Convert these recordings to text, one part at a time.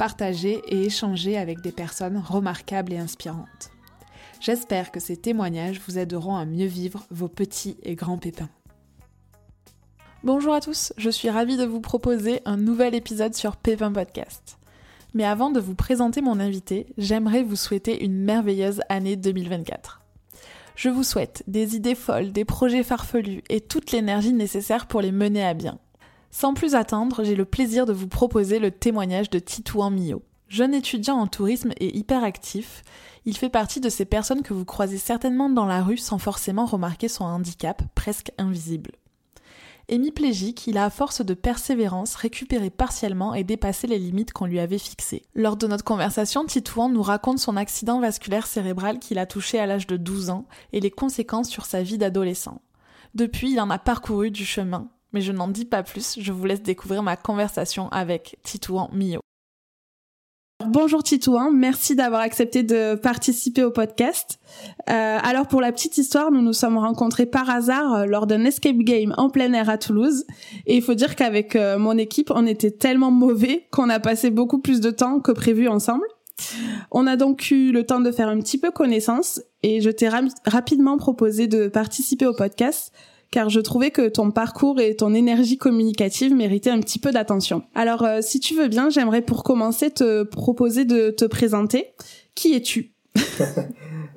partager et échanger avec des personnes remarquables et inspirantes. J'espère que ces témoignages vous aideront à mieux vivre vos petits et grands pépins. Bonjour à tous, je suis ravie de vous proposer un nouvel épisode sur Pépin Podcast. Mais avant de vous présenter mon invité, j'aimerais vous souhaiter une merveilleuse année 2024. Je vous souhaite des idées folles, des projets farfelus et toute l'énergie nécessaire pour les mener à bien. Sans plus attendre, j'ai le plaisir de vous proposer le témoignage de Titouan Mio. Jeune étudiant en tourisme et hyperactif, il fait partie de ces personnes que vous croisez certainement dans la rue sans forcément remarquer son handicap presque invisible. Hémiplégique, il a à force de persévérance récupéré partiellement et dépassé les limites qu'on lui avait fixées. Lors de notre conversation, Titouan nous raconte son accident vasculaire cérébral qu'il a touché à l'âge de 12 ans et les conséquences sur sa vie d'adolescent. Depuis, il en a parcouru du chemin, mais je n'en dis pas plus, je vous laisse découvrir ma conversation avec Titouan Mio. Bonjour Titouan, merci d'avoir accepté de participer au podcast. Euh, alors pour la petite histoire, nous nous sommes rencontrés par hasard euh, lors d'un escape game en plein air à Toulouse. Et il faut dire qu'avec euh, mon équipe, on était tellement mauvais qu'on a passé beaucoup plus de temps que prévu ensemble. On a donc eu le temps de faire un petit peu connaissance et je t'ai rapidement proposé de participer au podcast car je trouvais que ton parcours et ton énergie communicative méritaient un petit peu d'attention. Alors, euh, si tu veux bien, j'aimerais pour commencer te proposer de te présenter. Qui es-tu?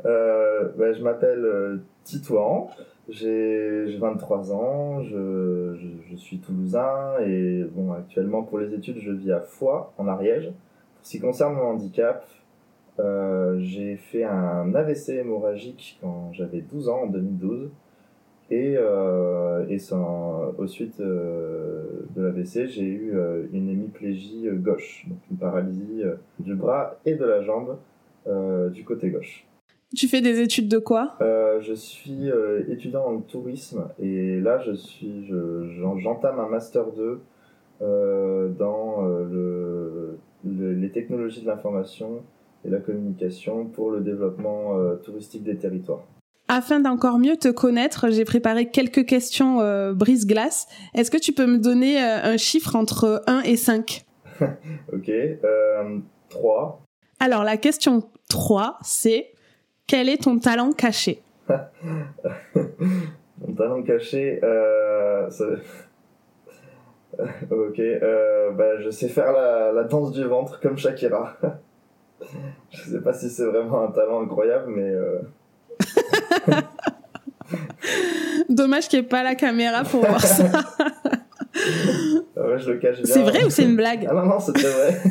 Euh, bah, Je m'appelle euh, Titouan, j'ai 23 ans, je, je, suis toulousain et bon, actuellement pour les études, je vis à Foix, en Ariège. Pour ce qui concerne mon handicap, euh, j'ai fait un AVC hémorragique quand j'avais 12 ans, en 2012. Et, euh, et sans, au suite euh, de l'AVC, j'ai eu euh, une hémiplégie gauche, donc une paralysie du bras et de la jambe du côté gauche. Tu fais des études de quoi? Je suis étudiant en tourisme et là, je suis, j'entame un master 2 dans le, les technologies de l'information et la communication pour le développement touristique des territoires. Afin d'encore mieux te connaître, j'ai préparé quelques questions euh, brise-glace. Est-ce que tu peux me donner euh, un chiffre entre 1 et 5 Ok, euh, 3. Alors la question 3, c'est quel est ton talent caché? Mon talent caché, euh, ok, bah, je sais faire la, la, danse du ventre comme Shakira. je sais pas si c'est vraiment un talent incroyable, mais... Dommage qu'il n'y ait pas la caméra pour voir ça. ouais, je le cache bien. C'est vrai ou c'est une blague Ah non, non, c'est très vrai.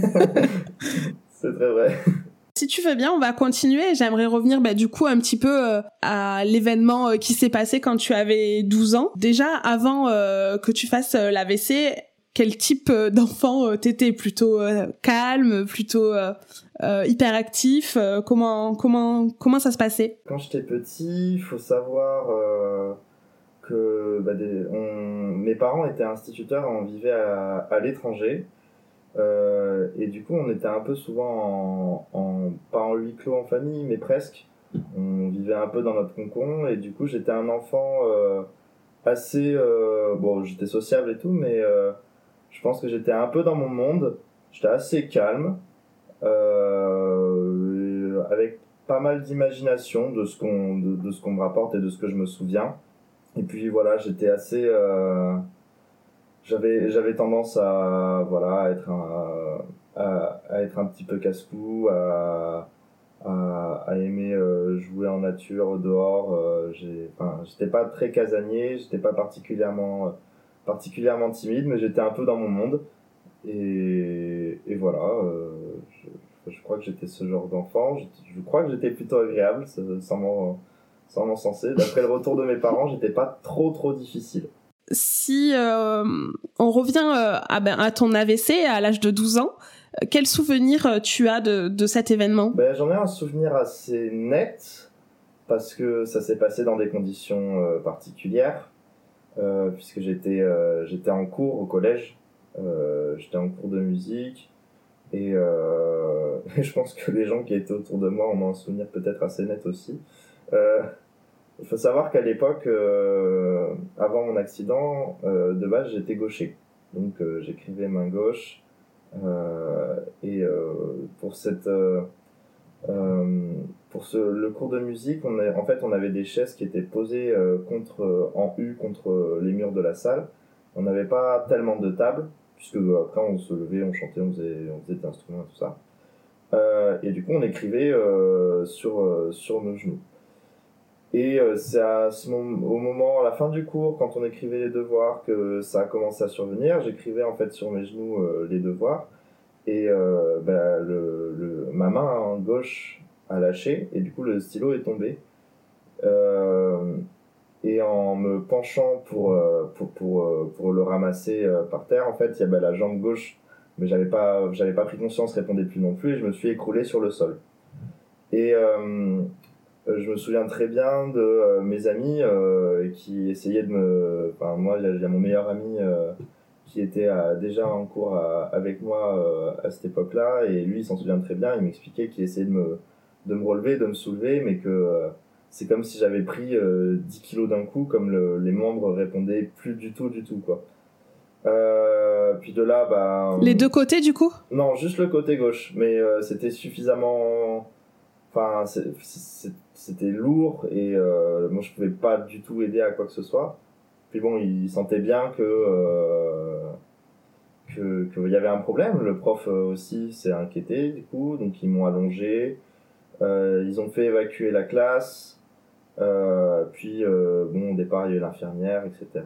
c'est très vrai. Si tu veux bien, on va continuer. J'aimerais revenir bah, du coup un petit peu euh, à l'événement euh, qui s'est passé quand tu avais 12 ans. Déjà, avant euh, que tu fasses l'AVC, quel type d'enfant t'étais Plutôt calme, plutôt euh, hyperactif euh, Comment comment comment ça se passait? Quand j'étais petit, il faut savoir euh, que bah, mes parents étaient instituteurs, on vivait à, l'étranger. et du coup, on était un peu souvent en, pas en huis clos en famille, mais presque. On vivait un peu dans notre concon, et du coup, j'étais un enfant assez. bon, j'étais sociable et tout, mais je pense que j'étais un peu dans mon monde. J'étais assez calme. Euh, avec pas mal d'imagination de ce qu'on de, ce qu'on me rapporte et de ce que je me souviens. Et puis voilà, j'étais assez euh, j'avais j'avais tendance à voilà à être un à, à être un petit peu casse-cou à, à, aimer euh, jouer en nature dehors euh, j'étais pas très casanier j'étais pas particulièrement particulièrement timide mais j'étais un peu dans mon monde et, et voilà euh, je crois que j'étais ce genre d'enfant. Je, crois que j'étais plutôt agréable, sans m'en sensé. D'après le retour de mes parents, j'étais pas trop trop difficile. Si euh, on revient euh, à, ben, à ton AVC à l'âge de 12 ans, quel souvenir tu as de, de cet événement? Ben, J'en ai un souvenir assez net parce que ça s'est passé dans des conditions particulières. Puisque j'étais j'étais en cours au collège, j'étais en cours de musique et je pense que les gens qui étaient autour de moi ont un souvenir peut-être assez net aussi. Il faut savoir qu'à l'époque, euh, avant mon accident, euh, de base j'étais gaucher. Donc euh, j'écrivais main gauche. et pour cette pour ce, le cours de musique, on en fait, on avait des chaises qui étaient posées contre, en U contre les murs de la salle. On n'avait pas tellement de tables, puisque après on se levait, on chantait, on faisait, on faisait des instruments, tout ça. et du coup, on écrivait sur, sur nos genoux. Et euh, c'est à ce moment, au moment, à la fin du cours, quand on écrivait les devoirs, que ça a commencé à survenir. J'écrivais en fait sur mes genoux euh, les devoirs. Et euh, bah, le, ma main gauche a lâché, et du coup le stylo est tombé. et en me penchant pour, pour, pour, pour le ramasser par terre, en fait, il y avait la jambe gauche, mais j'avais pas, j'avais pas pris conscience, répondait plus non plus, et je me suis écroulé sur le sol. Et euh, je me souviens très bien de euh, mes amis euh, qui essayaient de me. Enfin, moi, il y a mon meilleur ami qui était déjà en cours avec moi à cette époque-là, et lui, il s'en souvient très bien. Il m'expliquait qu'il essayait de me, de me relever, de me soulever, mais que c'est comme si j'avais pris 10 kilos d'un coup, comme le, les membres répondaient plus du tout, du tout, quoi. puis de là, bah. Les deux côtés, du coup? Non, juste le côté gauche, mais c'était suffisamment. Enfin, c'était lourd et euh, moi je pouvais pas du tout aider à quoi que ce soit. Puis bon, il sentait bien que euh, qu'il y avait un problème. Le prof euh, aussi s'est inquiété du coup, donc ils m'ont allongé. Euh, ils ont fait évacuer la classe. Euh, puis bon, au départ il y a eu l'infirmière, etc.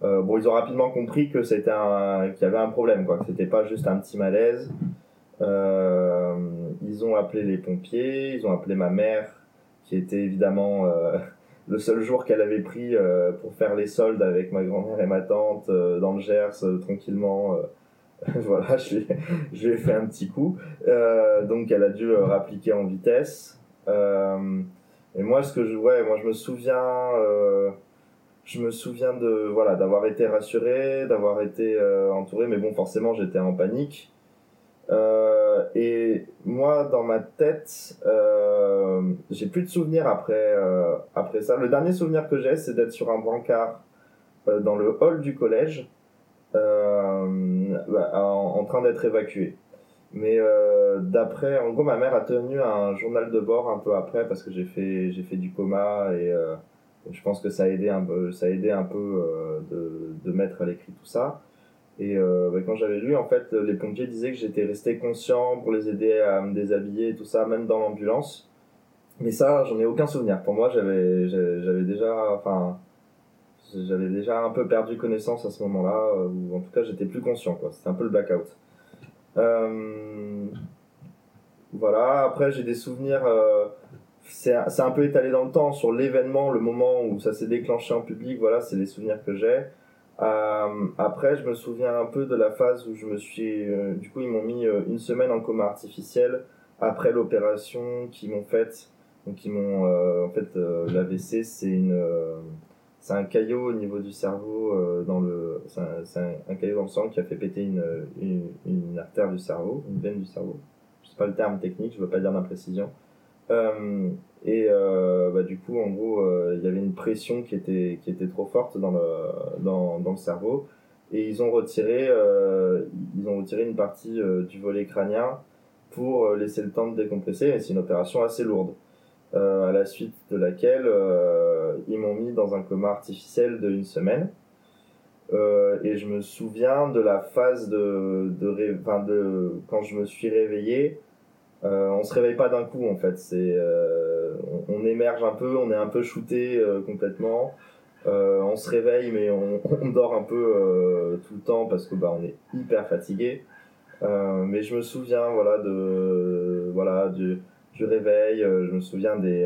bon, ils ont rapidement compris que c'était qu'il y avait un problème, quoi. Que c'était pas juste un petit malaise. Euh, ils ont appelé les pompiers, ils ont appelé ma mère, qui était évidemment euh, le seul jour qu'elle avait pris euh, pour faire les soldes avec ma grand-mère et ma tante dans le Gers, tranquillement. voilà, je lui, ai fait un petit coup. donc elle a dû rappliquer en vitesse. et moi, ce que je, ouais, moi je me souviens, je me souviens de voilà d'avoir été rassuré, d'avoir été entouré, mais bon, forcément j'étais en panique. Euh, et moi, dans ma tête, euh, j'ai plus de souvenirs après, euh, après ça. Le dernier souvenir que j'ai, c'est d'être sur un brancard euh, dans le hall du collège, euh, bah, en, train d'être évacué. Mais d'après, en gros, ma mère a tenu un journal de bord un peu après parce que j'ai fait, j'ai fait du coma et je pense que ça a aidé un peu, ça a aidé un peu de, de mettre à l'écrit tout ça. Et euh, bah, quand j'avais lu, en fait, les pompiers disaient que j'étais resté conscient pour les aider à me déshabiller et tout ça, même dans l'ambulance. Mais ça, j'en ai aucun souvenir. Pour moi, j'avais, j'avais déjà, enfin, j'avais déjà un peu perdu connaissance à ce moment-là, euh, ou en tout cas, j'étais plus conscient, quoi. C'était un peu le blackout. Euh, voilà. Après, j'ai des souvenirs. Euh, c'est, un peu étalé dans le temps sur l'événement, le moment où ça s'est déclenché en public. Voilà, c'est les souvenirs que j'ai. Euh, après, je me souviens un peu de la phase où je me suis. Du coup, ils m'ont mis une semaine en coma artificiel après l'opération qu'ils m'ont faite. Donc, ils m'ont. en fait, l'AVC, c'est une. C'est un caillot au niveau du cerveau, dans le. C'est un, un, caillot dans le sang qui a fait péter une, une, artère du cerveau, une veine du cerveau. Je sais pas le terme technique, je veux pas dire d'imprécision. Euh, et euh, bah, du coup, en gros, euh, il y avait une pression qui était, qui était trop forte dans le, dans, dans le cerveau. Et ils ont retiré, euh, ils ont retiré une partie euh, du volet crânien pour laisser le temps de décompresser. Et c'est une opération assez lourde. à la suite de laquelle ils m'ont mis dans un coma artificiel de une semaine. et je me souviens de la phase de, de quand je me suis réveillé euh, on se réveille pas d'un coup en fait, c'est euh, on, émerge un peu, on est un peu shooté euh, complètement. Euh, on se réveille mais on, on dort un peu tout le temps parce que bah on est hyper fatigué. mais je me souviens voilà de voilà du, du réveil, je me souviens des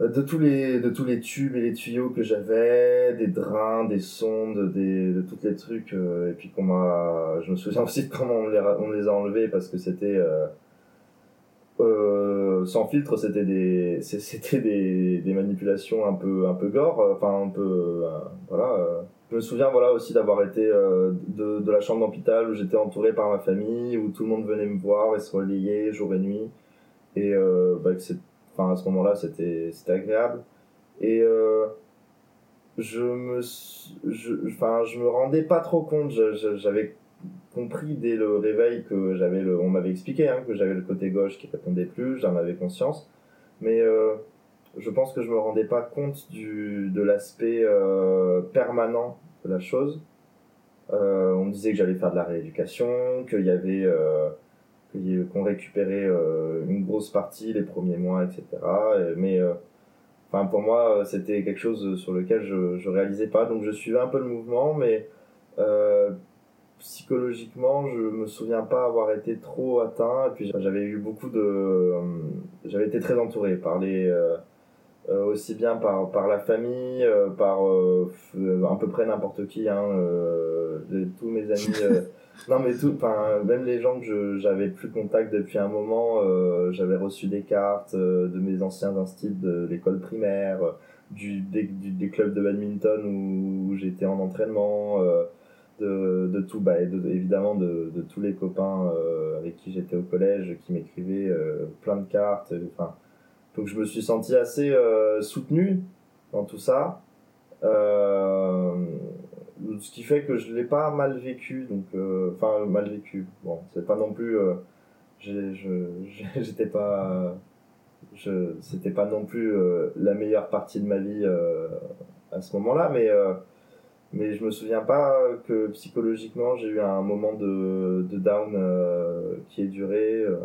de tous les de tous les tubes et les tuyaux que j'avais des drains des sondes des de tous les trucs et puis qu'on m'a je me souviens aussi de comment on les on les a enlevés parce que c'était euh, sans filtre, c'était des, c'était des, des, manipulations un peu, un peu gore, euh, enfin un peu, euh, voilà. Je me souviens, voilà, aussi d'avoir été de, de la chambre d'hôpital où j'étais entouré par ma famille, où tout le monde venait me voir et se relayait jour et nuit, et bah, enfin à ce moment-là, c'était, agréable. Et je me, je, enfin, je me rendais pas trop compte. J'avais compris dès le réveil que j'avais le, on m'avait expliqué hein, que j'avais le côté gauche qui répondait plus, j'en avais conscience, mais euh, je pense que je me rendais pas compte du, de l'aspect euh, permanent de la chose. Euh, on me disait que j'allais faire de la rééducation, qu'il y avait qu'on récupérait une grosse partie les premiers mois, etc. mais enfin pour moi c'était quelque chose sur lequel je je réalisais pas, donc je suivais un peu le mouvement, mais psychologiquement, je me souviens pas avoir été trop atteint. Et puis j'avais eu beaucoup de, euh, j'avais été très entouré par les, euh, euh, aussi bien par par la famille, par à peu près n'importe qui, hein, tous mes amis. non mais tout, même les gens que j'avais plus contact depuis un moment, j'avais reçu des cartes de mes anciens instits de l'école primaire, du des, des, clubs de badminton où, j'étais en entraînement de, de tout, bah, évidemment de, de, tous les copains euh, avec qui j'étais au collège, qui m'écrivaient euh, plein de cartes. Enfin, donc je me suis senti assez euh, soutenu dans tout ça. Ce qui fait que je l'ai pas mal vécu, donc enfin mal vécu. Bon, c'est pas non plus, j'étais pas, je, c'était pas non plus la meilleure partie de ma vie à ce moment-là, mais mais je me souviens pas que psychologiquement j'ai eu un moment de, de down euh, qui ait duré. Euh.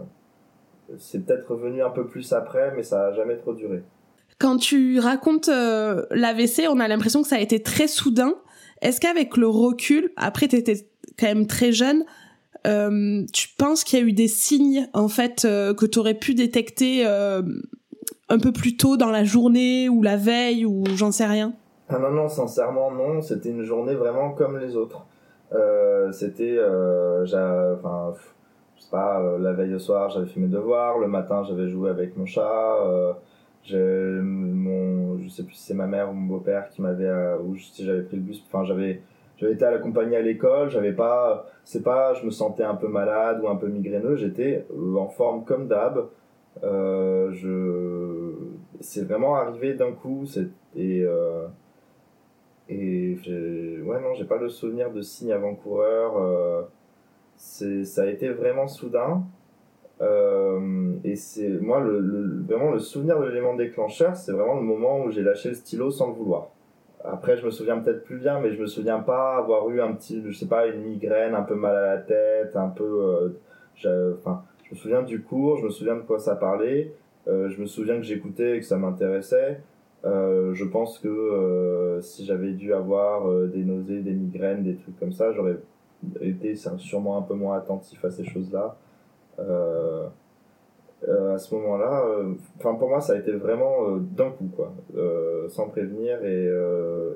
C'est peut-être revenu un peu plus après, mais ça a jamais trop duré. Quand tu racontes euh, l'AVC, on a l'impression que ça a été très soudain. Est-ce qu'avec le recul, après tu étais quand même très jeune, tu penses qu'il y a eu des signes en fait que tu aurais pu détecter un peu plus tôt dans la journée ou la veille ou j'en sais rien? Ah non, non, sincèrement, non. C'était une journée vraiment comme les autres. Euh, c'était, euh, je sais pas, euh, la veille au soir, j'avais fait mes devoirs. Le matin, j'avais joué avec mon chat. Euh, j'ai mon, je sais plus si c'est ma mère ou mon beau-père qui m'avait, euh, ou si j'avais pris le bus. Enfin, j'avais, j'avais été à l'accompagner à l'école. J'avais pas, c'est pas, je me sentais un peu malade ou un peu migraineux. J'étais en forme comme d'hab. Euh, je, c'est vraiment arrivé d'un coup. C'était et ouais, non, j'ai pas le souvenir de signe avant-coureur. Euh, c'est, ça a été vraiment soudain. Euh, et c'est moi le, vraiment le souvenir de l'élément déclencheur, c'est vraiment le moment où j'ai lâché le stylo sans le vouloir. Après, je me souviens peut-être plus bien, mais je me souviens pas avoir eu un petit, je sais pas, une migraine, un peu mal à la tête, un peu. Euh, enfin, je me souviens du cours, je me souviens de quoi ça parlait, je me souviens que j'écoutais et que ça m'intéressait. Euh, je pense que euh, si j'avais dû avoir euh, des nausées, des migraines, des trucs comme ça, j'aurais été sûrement un peu moins attentif à ces choses-là. À ce moment-là, enfin pour moi, ça a été vraiment d'un coup, quoi, sans prévenir et,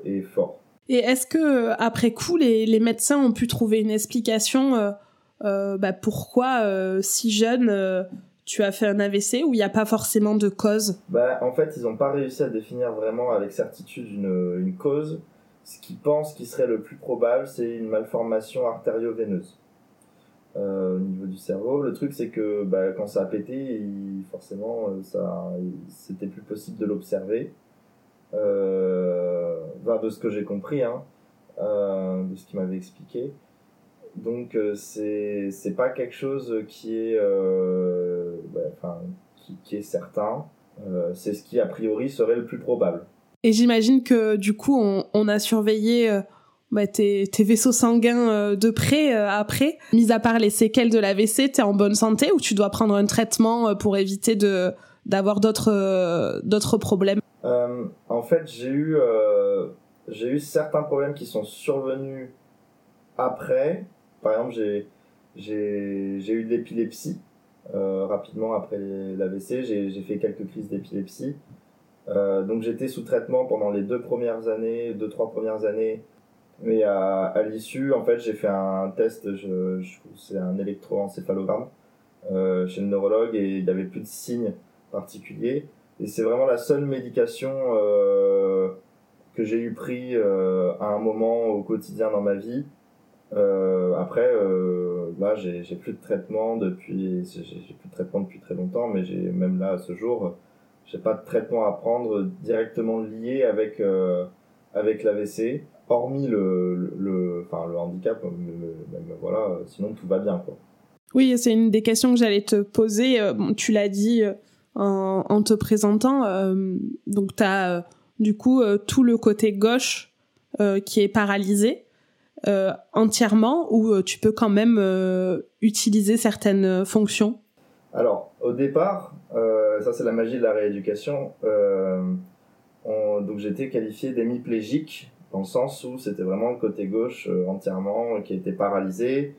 et fort. Et est-ce que après coup, les, les, médecins ont pu trouver une explication bah, pourquoi si jeune tu as fait un AVC ou il n'y a pas forcément de cause? Bah, En fait, ils n'ont pas réussi à définir vraiment avec certitude une, une cause. Ce qu'ils pensent qui serait le plus probable, c'est une malformation artério-veineuse euh, au niveau du cerveau. Le truc, c'est que bah, quand ça a pété, forcément, euh, ça, c'était plus possible de l'observer. Euh, de ce que j'ai compris, hein, euh, de ce qu'il m'avait expliqué. Donc c'est c'est pas quelque chose qui est bah, qui, est certain. C'est ce qui a priori serait le plus probable. Et j'imagine que du coup on a surveillé bah, tes, vaisseaux sanguins de près après. Mis à part les séquelles de l'AVC, t'es en bonne santé ou tu dois prendre un traitement pour éviter de d'avoir d'autres d'autres problèmes? En fait, j'ai eu j'ai eu certains problèmes qui sont survenus après par exemple, j'ai, j'ai, j'ai eu de l'épilepsie euh, rapidement après l'AVC. J'ai, j'ai fait quelques crises d'épilepsie. donc j'étais sous traitement pendant les deux premières années, deux trois premières années. Mais à, à l'issue, en fait, j'ai fait un test, je, je c'est un électroencéphalogramme euh, chez le neurologue et il n'y avait plus de signes particuliers. Et c'est vraiment la seule médication euh, que j'ai eu pris euh, à un moment au quotidien dans ma vie. Après, là, j'ai plus de traitement depuis, j'ai plus de traitement depuis très longtemps, mais j'ai même là à ce jour, j'ai pas de traitement à prendre directement lié avec avec l'AVC, hormis le, le, enfin le handicap, même voilà, sinon tout va bien quoi. Oui, c'est une des questions que j'allais te poser. Bon, tu l'as dit en, en, te présentant, donc tu as du coup tout le côté gauche qui est paralysé. Euh, entièrement ou euh, tu peux quand même euh, utiliser certaines fonctions? Alors, au départ, ça c'est la magie de la rééducation. donc j'étais qualifié d'hémiplégique dans le sens où c'était vraiment le côté gauche entièrement qui était paralysé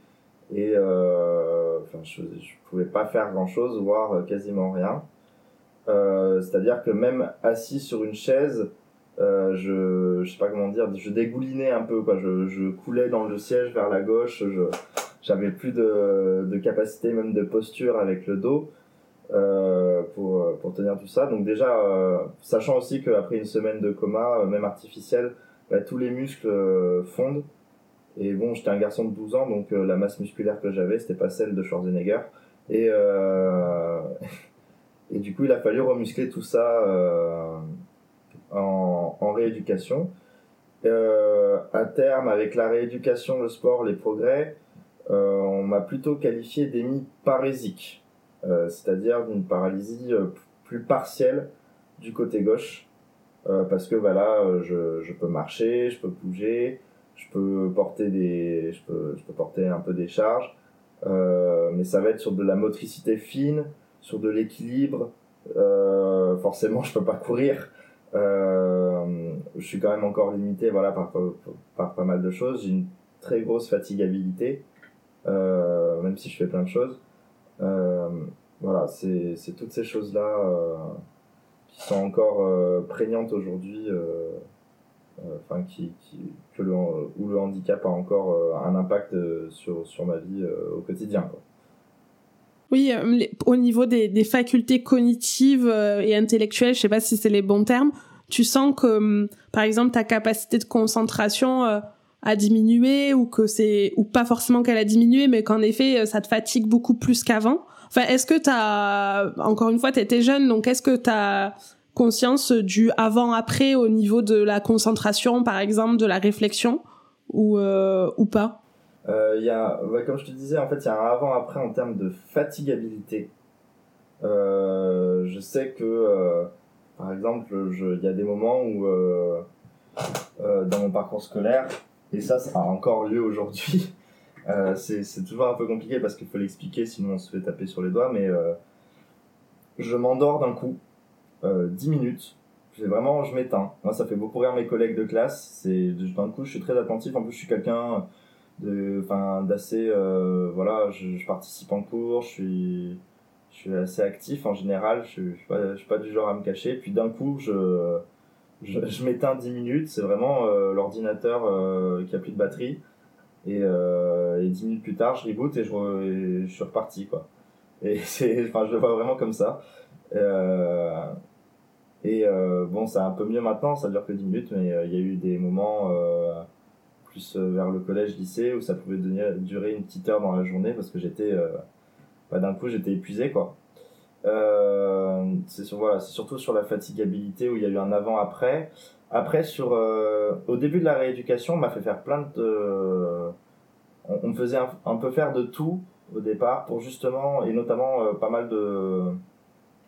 et enfin, je ne pouvais pas faire grand-chose, voire quasiment rien. C'est-à-dire que même assis sur une chaise, euh, je, je sais pas comment dire, je dégoulinais un peu, quoi. Je, je coulais dans le siège vers la gauche. Je, j'avais plus de, de capacité, même de posture avec le dos. Euh, pour, pour tenir tout ça. Donc déjà, euh, sachant aussi qu'après une semaine de coma, euh, même artificiel, bah, tous les muscles euh, fondent. Et bon, j'étais un garçon de 12 ans, donc la masse musculaire que j'avais, c'était pas celle de Schwarzenegger. Et, et du coup, il a fallu remuscler tout ça en, rééducation. Euh, à terme, avec la rééducation, le sport, les progrès, euh, on m'a plutôt qualifié d'hémiparésique, euh, c'est-à-dire d'une paralysie euh, plus partielle du côté gauche, euh, parce que voilà, je, je peux marcher, je peux bouger, je peux porter des, je peux, je peux porter un peu des charges, mais ça va être sur de la motricité fine, sur de l'équilibre. forcément, je peux pas courir, euh, je suis quand même encore limité voilà, par, par, pas mal de choses. J'ai une très grosse fatigabilité, euh, même si je fais plein de choses. Euh, voilà, c'est toutes ces choses-là euh, qui sont encore euh, prégnantes aujourd'hui, euh, enfin qui, qui, que le, où le handicap a encore un impact sur, sur ma vie au quotidien. Quoi. Oui, euh, au niveau des, des facultés cognitives euh, et intellectuelles, je sais pas si c'est les bons termes, tu sens que, hum, par exemple, ta capacité de concentration euh, a diminué ou que c'est ou pas forcément qu'elle a diminué, mais qu'en effet, ça te fatigue beaucoup plus qu'avant? Enfin, est-ce que t'as, encore une fois, t'étais jeune, donc est-ce que t'as conscience du avant-après au niveau de la concentration, par exemple, de la réflexion ou ou pas? Euh, y a, comme je te disais, en fait, il y a un avant-après en termes de fatigabilité. Euh, je sais que, euh, par exemple, il y a des moments où, euh, euh, dans mon parcours scolaire, et ça, ça a encore lieu aujourd'hui, euh, c'est toujours un peu compliqué parce qu'il faut l'expliquer, sinon on se fait taper sur les doigts, mais je m'endors d'un coup, 10 minutes, vraiment, je m'éteins. Moi, ça fait beaucoup rire mes collègues de classe, c'est d'un coup, je suis très attentif, en plus, je suis quelqu'un de enfin d'assez euh, voilà je, je, participe en cours je suis je suis assez actif en général. Je, je suis pas je suis pas du genre à me cacher. Puis d'un coup je je, je m'éteins 10 minutes. C'est vraiment euh, l'ordinateur euh, qui a plus de batterie et, euh, et 10 minutes plus tard je reboot et je, je suis reparti quoi et c'est enfin je le vois vraiment comme ça euh, et euh, bon c'est un peu mieux maintenant ça dure que 10 minutes mais il y a eu des moments euh, vers le collège-lycée où ça pouvait durer une petite heure dans la journée parce que j'étais, euh, bah, d'un coup, j'étais épuisé, quoi. Euh, c'est voilà, surtout sur la fatigabilité où il y a eu un avant-après. Après, sur, au début de la rééducation, on m'a fait faire plein de, on, me faisait un, peu faire de tout au départ pour justement et notamment pas mal de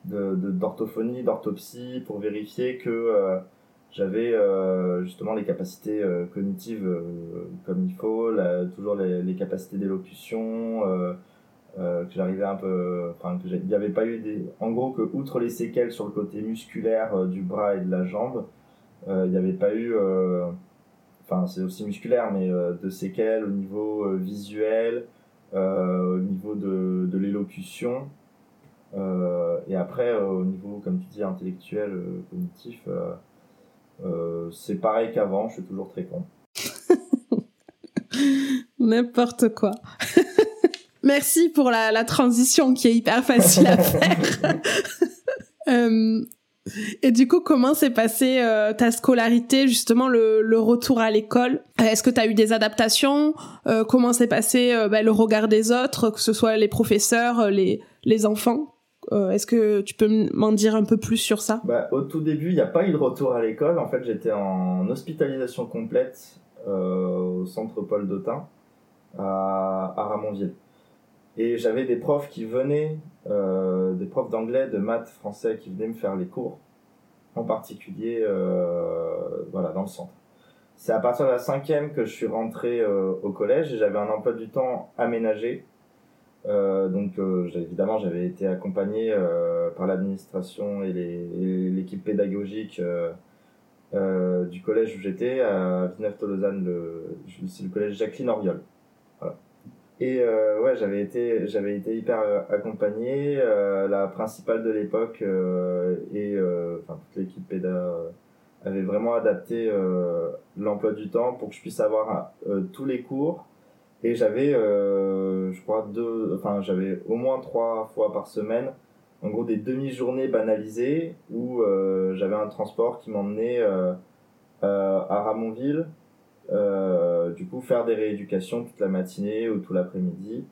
d'orthophonie, d'orthopsie pour vérifier que j'avais euh, justement les capacités euh, cognitives euh, comme il faut, toujours les capacités d'élocution, euh, euh, que j'arrivais un peu, enfin que il n'y avait pas eu des, en gros que outre les séquelles sur le côté musculaire du bras et de la jambe, il n'y avait pas eu, enfin c'est aussi musculaire, mais de séquelles au niveau visuel, au niveau de, de l'élocution. et après, au niveau, comme tu dis, intellectuel, cognitif, c'est pareil qu'avant, je suis toujours très con. N'importe quoi. Merci pour la, la, transition qui est hyper facile à faire. euh, et du coup, comment s'est passée euh, ta scolarité, justement le, le retour à l'école? Est-ce que tu as eu des adaptations? Euh, Comment s'est passé bah, le regard des autres, que ce soit les professeurs, les, les enfants? Est-ce que tu peux m'en dire un peu plus sur ça? Bah, Au tout début, il n'y a pas eu de retour à l'école. En fait, j'étais en hospitalisation complète au centre Paul Dautin à, à Ramonville. Et j'avais des profs qui venaient, euh, des profs d'anglais, de maths, français, qui venaient me faire les cours, en particulier euh, voilà, dans le centre. C'est à partir de la cinquième que je suis rentré euh, au collège et j'avais un emploi du temps aménagé. Donc évidemment j'avais été accompagné par l'administration et l'équipe pédagogique du collège où j'étais à Villeneuve-Tolosane, c'est le collège Jacqueline Oriol. Et euh, ouais, j'avais été, j'avais été hyper euh, accompagné. Euh, la principale de l'époque et enfin toute l'équipe PEDA avait vraiment adapté l'emploi du temps pour que je puisse avoir tous les cours. Et j'avais, je crois, deux, enfin j'avais au moins trois fois par semaine, en gros des demi-journées banalisées où j'avais un transport qui m'emmenait à Ramonville coup, faire des rééducations toute la matinée ou tout l'après-midi.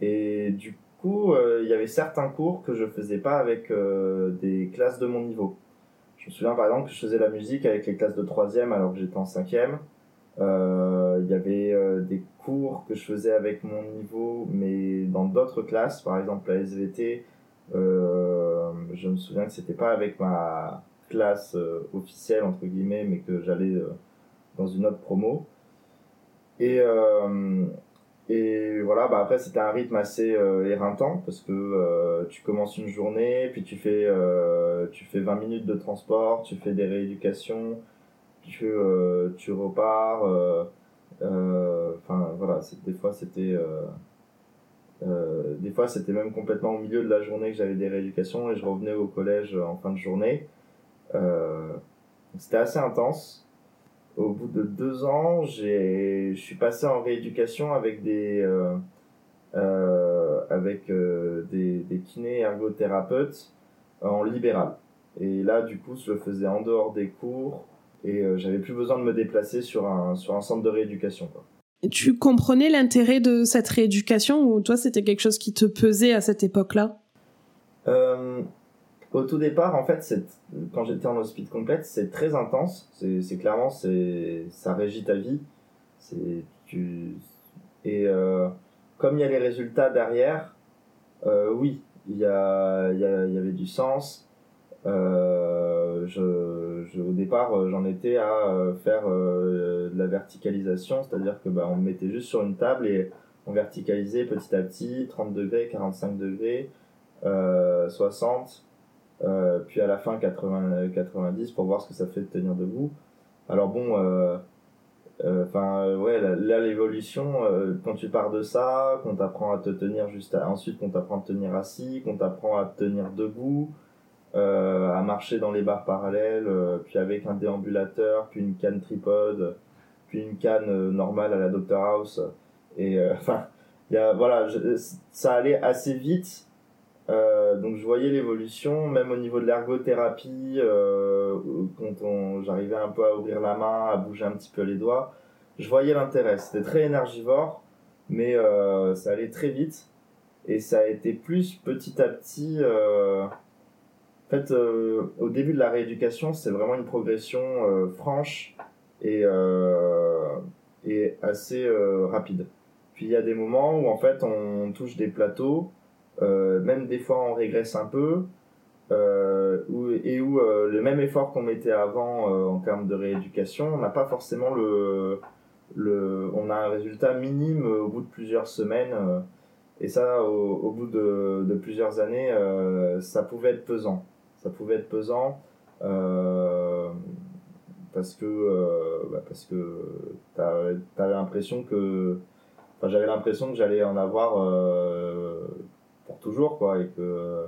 Et du coup, euh, il y avait certains cours que je faisais pas avec euh, des classes de mon niveau. Je me souviens par exemple que je faisais la musique avec les classes de troisième alors que j'étais en cinquième. Il y avait des cours que je faisais avec mon niveau, mais dans d'autres classes, par exemple la SVT. je me souviens que c'était pas avec ma classe officielle entre guillemets, mais que j'allais dans une autre promo. Et, euh, et voilà, bah après c'était un rythme assez euh, éreintant parce que euh, tu commences une journée, puis tu fais, tu fais 20 minutes de transport, tu fais des rééducations, tu, tu repars. Enfin voilà, des fois c'était. des fois, c'était même complètement au milieu de la journée que j'avais des rééducations et je revenais au collège en fin de journée. c'était assez intense au bout de deux ans, je suis passé en rééducation avec des, euh, euh, avec euh, des, des kinés ergothérapeutes en libéral. Et là, du coup, je le faisais en dehors des cours et j'avais plus besoin de me déplacer sur un, sur un centre de rééducation. Quoi. Tu comprenais l'intérêt de cette rééducation ou toi, c'était quelque chose qui te pesait à cette époque-là? Au tout départ, en fait, quand j'étais en hospice complète, c'est très intense. C'est clairement, ça régit ta vie. Tu et euh, comme il y a les résultats derrière, euh, oui, il y a il y, y avait du sens. Euh, je, je, au départ, j'en étais à faire de la verticalisation, c'est-à-dire que bah, on me mettait juste sur une table et on verticalisait petit à petit, 30 degrés, 45 degrés, 60 euh, puis à la fin 80, 90 pour voir ce que ça fait de tenir debout. Alors bon, euh, euh, enfin ouais, là, l'évolution, quand tu pars de ça, qu'on t'apprend à te tenir juste, ensuite qu'on t'apprend à te tenir assis, qu'on t'apprend à te tenir debout, à marcher dans les barres parallèles, puis avec un déambulateur, puis une canne tripode, puis une canne normale à la Doctor House, et enfin, il y a voilà, ça allait assez vite euh, donc je voyais l'évolution, même au niveau de l'ergothérapie, euh, quand j'arrivais un peu à ouvrir la main, à bouger un petit peu les doigts, je voyais l'intérêt. C'était très énergivore, mais euh, ça allait très vite et ça a été plus petit à petit. Euh, en fait, euh, au début de la rééducation, c'est vraiment une progression franche et, et assez rapide. Puis il y a des moments où en fait on touche des plateaux même des fois on régresse un peu, euh, où, et où euh, le même effort qu'on mettait avant euh, en termes de rééducation, on n'a pas forcément le, le, on a un résultat minime au bout de plusieurs semaines. et ça, au, bout de, de plusieurs années, ça pouvait être pesant. Ça pouvait être pesant parce que bah parce que t'avais l'impression que enfin j'avais l'impression que j'allais en avoir toujours quoi et que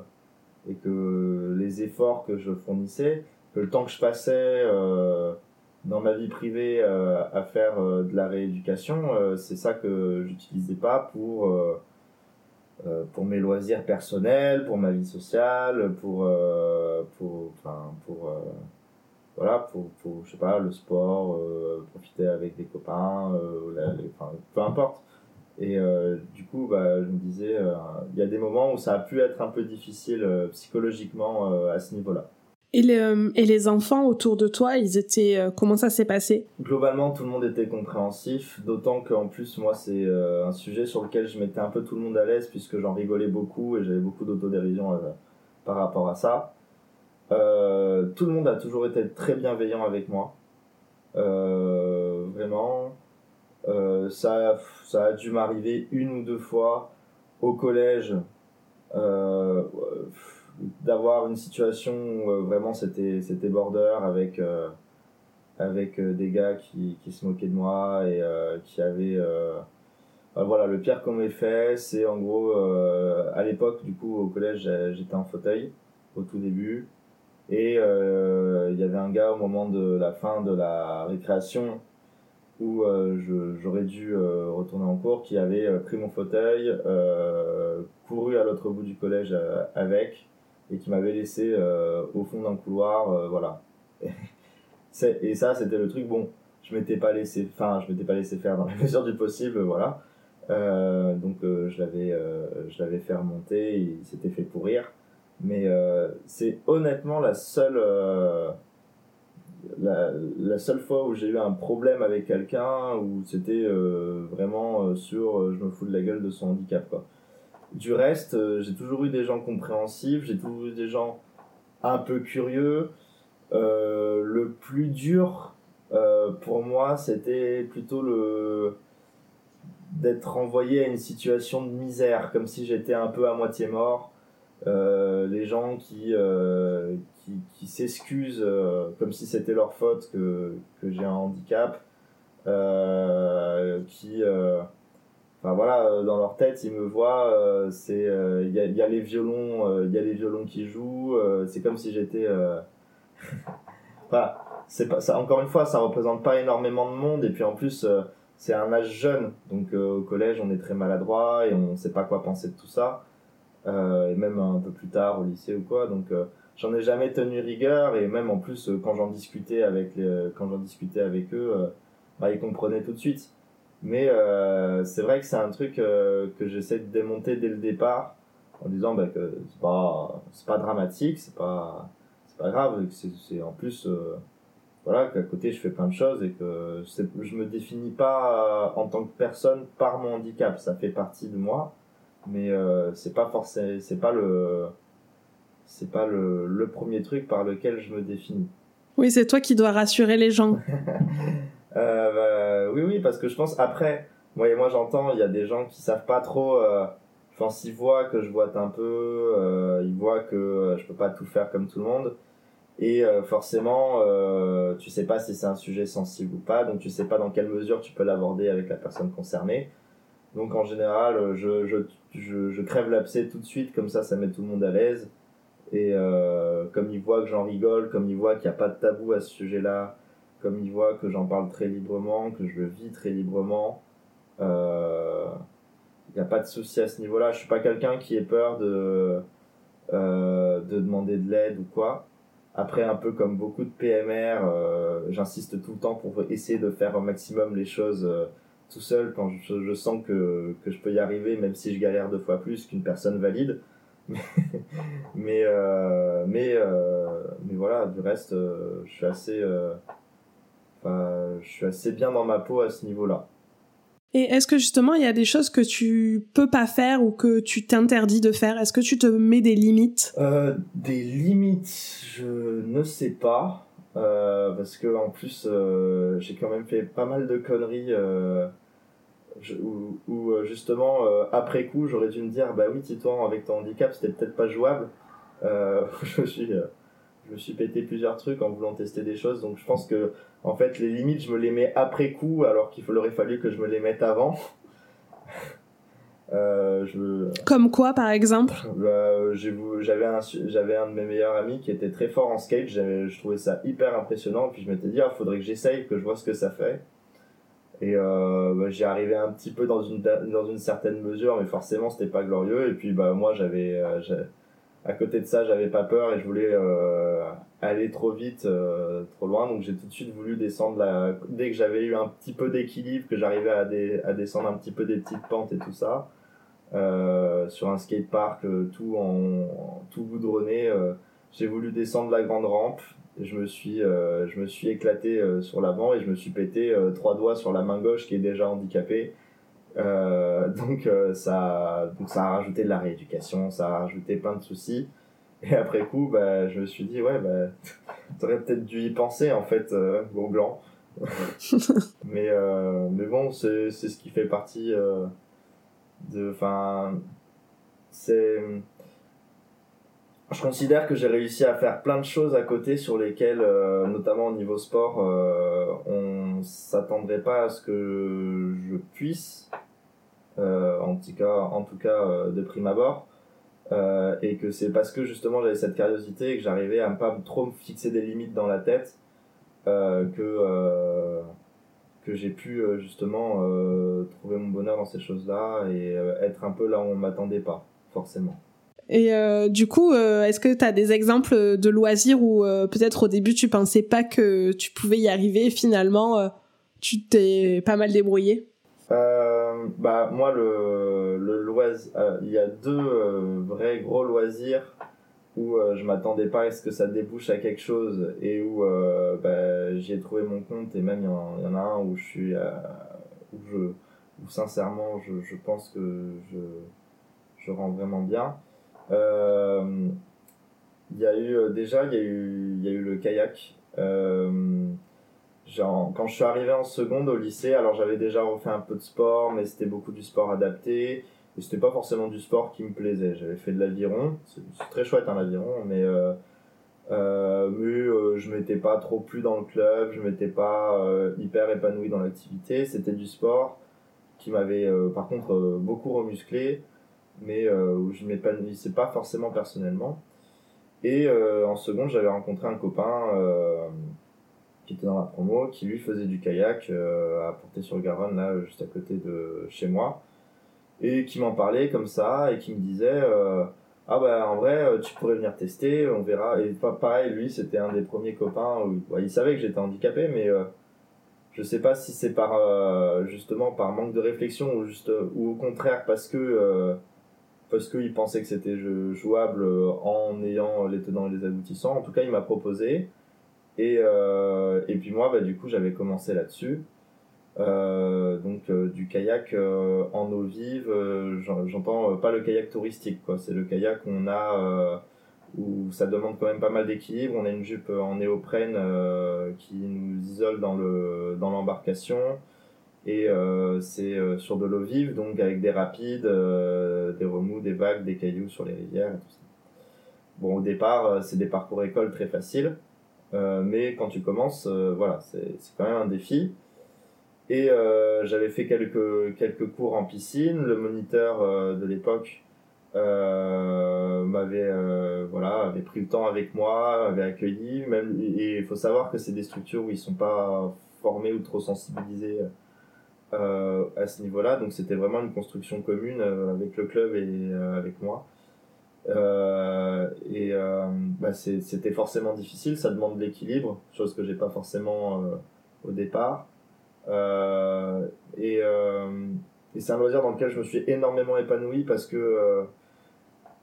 et que les efforts que je fournissais, que le temps que je passais dans ma vie privée à faire de la rééducation, c'est ça que j'utilisais pas pour pour mes loisirs personnels, pour ma vie sociale, pour pour enfin pour voilà, pour, pour, je sais pas, le sport, euh, profiter avec des copains, euh, peu importe. Et euh, du coup, bah, je me disais, il y a des moments où ça a pu être un peu difficile psychologiquement à ce niveau-là. Et les, et les enfants autour de toi, ils étaient comment ça s'est passé? Globalement, tout le monde était compréhensif, d'autant qu'en plus moi c'est un sujet sur lequel je mettais un peu tout le monde à l'aise puisque j'en rigolais beaucoup et j'avais beaucoup d'autodérision par rapport à ça. Euh, tout le monde a toujours été très bienveillant avec moi. Euh, vraiment. Euh, ça, ça a dû m'arriver une ou deux fois au collège d'avoir une situation où vraiment c'était c'était border avec avec des gars qui, qui se moquaient de moi et qui avaient voilà le pire qu'on m'ait fait c'est en gros à l'époque du coup au collège j'étais en fauteuil au tout début. Et euh, il y avait un gars au moment de la fin de la récréation où euh, j'aurais dû euh, retourner en cours qui avait pris mon fauteuil, couru à l'autre bout du collège avec et qui m'avait laissé au fond d'un couloir, voilà. et ça, c'était le truc, bon, je m'étais pas laissé, enfin, je m'étais pas laissé faire dans la mesure du possible, voilà. donc je l'avais, je l'avais fait remonter, il s'était fait pourrir. Mais euh, c'est honnêtement la seule, euh, la, la, seule fois où j'ai eu un problème avec quelqu'un où c'était euh, vraiment sur je me fous de la gueule de son handicap. Quoi. Du reste, j'ai toujours eu des gens compréhensifs, j'ai toujours eu des gens un peu curieux. le plus dur pour moi, c'était plutôt le d'être envoyé à une situation de misère, comme si j'étais un peu à moitié mort. Euh, les gens qui, euh, qui, qui s'excusent euh, comme si c'était leur faute que, que j'ai un handicap, qui, enfin voilà, dans leur tête, ils me voient, c'est, il y a, les violons, il y a les violons qui jouent, c'est comme si j'étais, enfin, c'est pas, encore une fois, ça représente pas énormément de monde, et puis en plus, c'est un âge jeune, donc au collège, on est très maladroit et on sait pas quoi penser de tout ça. Euh, et même un peu plus tard au lycée ou quoi. Donc euh, j'en ai jamais tenu rigueur et même en plus euh, quand j'en discutais avec les, quand j'en discutais avec eux, bah, ils comprenaient tout de suite. Mais c'est vrai que c'est un truc que j'essaie de démonter dès le départ en disant bah, que c'est pas c'est pas dramatique, c'est pas c'est pas grave, c'est en plus voilà qu'à côté je fais plein de choses et que je me définis pas en tant que personne par mon handicap, ça fait partie de moi mais euh, c'est pas forcément c'est pas le c'est pas le, le, premier truc par lequel je me définis. Oui c'est toi qui dois rassurer les gens. Euh, bah, oui oui parce que je pense après moi et moi j'entends il y a des gens qui savent pas trop euh, je pense ils voient que je boite un peu euh, ils voient que je peux pas tout faire comme tout le monde. Et euh, forcément euh, tu sais pas si c'est un sujet sensible ou pas donc tu sais pas dans quelle mesure tu peux l'aborder avec la personne concernée. Donc en général, je, je, je, je crève l'abcès tout de suite, comme ça, ça met tout le monde à l'aise. Et euh, comme ils voient que j'en rigole, comme ils voient qu'il n'y a pas de tabou à ce sujet-là, comme ils voient que j'en parle très librement, que je le vis très librement, euh, il n'y a pas de souci à ce niveau-là. Je suis pas quelqu'un qui ait peur de, euh, de demander de l'aide ou quoi. Après, un peu comme beaucoup de PMR, euh, j'insiste tout le temps pour essayer de faire au maximum les choses euh, tout seul quand je, je sens que, que, je peux y arriver, même si je galère deux fois plus qu'une personne valide. mais euh, mais, euh, mais voilà, du reste, euh, je suis assez, je suis assez bien dans ma peau à ce niveau-là. Et est-ce que justement il y a des choses que tu peux pas faire ou que tu t'interdis de faire? Est-ce que tu te mets des limites? Des limites, je ne sais pas. Parce que en plus j'ai quand même fait pas mal de conneries euh, où, justement après coup j'aurais dû me dire bah oui Titouan avec ton handicap c'était peut-être pas jouable je me suis je me suis pété plusieurs trucs en voulant tester des choses donc je pense que en fait les limites je me les mais après coup alors qu'il aurait fallu que je me les mette avant je... Comme quoi, par exemple? Bah, J'avais un, j'avais un de mes meilleurs amis qui était très fort en skate. Je trouvais ça hyper impressionnant. Puis je m'étais dit, il ah, faudrait que j'essaye, que je vois ce que ça fait. Et euh, bah, j'y arrivais un petit peu dans une, dans une certaine mesure, mais forcément, c'était pas glorieux. Et puis, bah, moi, j'avais, à côté de ça, j'avais pas peur et je voulais euh, aller trop vite, euh, trop loin. Donc j'ai tout de suite voulu descendre la... dès que j'avais eu un petit peu d'équilibre, que j'arrivais à, à descendre un petit peu des petites pentes et tout ça, euh, sur un skatepark tout en, tout goudronné. j'ai voulu descendre la grande rampe. Je me suis, je me suis éclaté sur l'avant et je me suis pété trois doigts sur la main gauche qui est déjà handicapée. Euh, donc, euh, ça, donc ça a rajouté de la rééducation, ça a rajouté plein de soucis. Et après coup, bah, je me suis dit, ouais, bah, t'aurais peut-être dû y penser, en fait, euh, au blanc. mais, mais bon, c'est ce qui fait partie de. Enfin, c'est. Je considère que j'ai réussi à faire plein de choses à côté sur lesquelles, notamment au niveau sport, on s'attendrait pas à ce que je puisse euh, en tout cas, en tout cas euh, de prime abord. Euh, et que c'est parce que justement j'avais cette curiosité et que j'arrivais à ne pas trop me fixer des limites dans la tête que que j'ai pu justement trouver mon bonheur dans ces choses-là et être un peu là où on m'attendait pas forcément. Et du coup, est-ce que tu as des exemples de loisirs où peut-être au début tu pensais pas que tu pouvais y arriver et finalement tu t'es pas mal débrouillé? Euh, bah moi le, le loisir, euh, il y a deux euh, vrais gros loisirs où je m'attendais pas à ce que ça débouche à quelque chose et où bah, j'y ai trouvé mon compte et même il y, en a un où je suis où je sincèrement je, je pense que je je rends vraiment bien il y a eu déjà il y a eu il y a eu le kayak Genre, quand je suis arrivé en seconde au lycée, alors j'avais déjà refait un peu de sport, mais c'était beaucoup du sport adapté. Et c'était pas forcément du sport qui me plaisait. J'avais fait de l'aviron, c'est très chouette un aviron, mais, euh, euh, mais euh, je m'étais pas trop plus dans le club, je m'étais pas euh, hyper épanoui dans l'activité. C'était du sport qui m'avait euh, par contre beaucoup remusclé, mais où je m'épanouissais pas forcément personnellement. Et en seconde, j'avais rencontré un copain qui était dans la promo, qui lui faisait du kayak euh, à Porter-sur-Garonne, là, juste à côté de chez moi, et qui m'en parlait comme ça, et qui me disait euh, Ah bah en vrai, euh, tu pourrais venir tester, on verra. Et pareil, lui, c'était un des premiers copains, où, il savait que j'étais handicapé, mais je sais pas si c'est par justement par manque de réflexion ou juste ou au contraire parce que parce qu'il pensait que c'était jouable en ayant les tenants et les aboutissants. En tout cas, il m'a proposé. Et, euh, et puis moi, bah, du coup, j'avais commencé là-dessus. Euh, donc euh, du kayak euh, en eau vive, euh, j'entends pas le kayak touristique, quoi. C'est le kayak qu'on a où ça demande quand même pas mal d'équilibre. On a une jupe en néoprène qui nous isole dans le dans l'embarcation et c'est sur de l'eau vive, donc avec des rapides, des remous, des vagues, des cailloux sur les rivières et tout ça. Bon, au départ, c'est des parcours école très faciles. Euh, mais quand tu commences, euh, voilà, c'est quand même un défi. Et euh, j'avais fait quelques, quelques cours en piscine. Le moniteur de l'époque m'avait voilà, avait pris le temps avec moi, avait accueilli. Et il faut savoir que c'est des structures où ils sont pas formés ou trop sensibilisés à ce niveau-là. Donc c'était vraiment une construction commune avec le club et avec moi. Euh, et euh, bah c'était forcément difficile, ça demande de l'équilibre, chose que j'ai pas forcément euh, au départ. et, et c'est un loisir dans lequel je me suis énormément épanoui parce que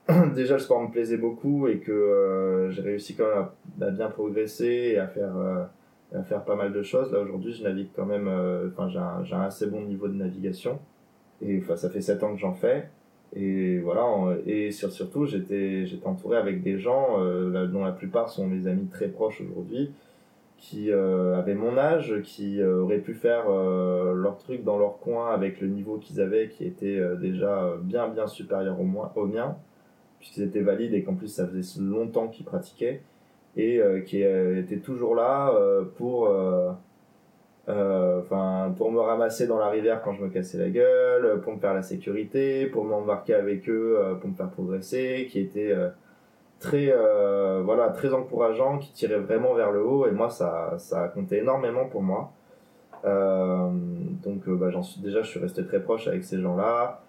déjà le sport me plaisait beaucoup et que j'ai réussi quand même à, bien progresser et à faire à faire pas mal de choses. Là aujourd'hui, je navigue quand même, enfin j'ai un, un, assez bon niveau de navigation et enfin ça fait 7 ans que j'en fais. Et voilà, et surtout, j'étais, j'étais entouré avec des gens euh, dont la plupart sont mes amis très proches aujourd'hui, qui euh, avaient mon âge, qui euh, auraient pu faire leur truc dans leur coin avec le niveau qu'ils avaient, qui était déjà bien bien supérieur au, moins, au mien, puisqu'ils étaient valides et qu'en plus ça faisait longtemps qu'ils pratiquaient, et qui étaient toujours là pour enfin pour me ramasser dans la rivière quand je me cassais la gueule, pour me faire la sécurité, pour m'embarquer avec eux, pour me faire progresser, qui étaient très voilà très encourageants, qui tiraient vraiment vers le haut et moi ça ça a compté énormément pour moi. donc bah, j'en suis déjà je suis resté très proche avec ces gens-là.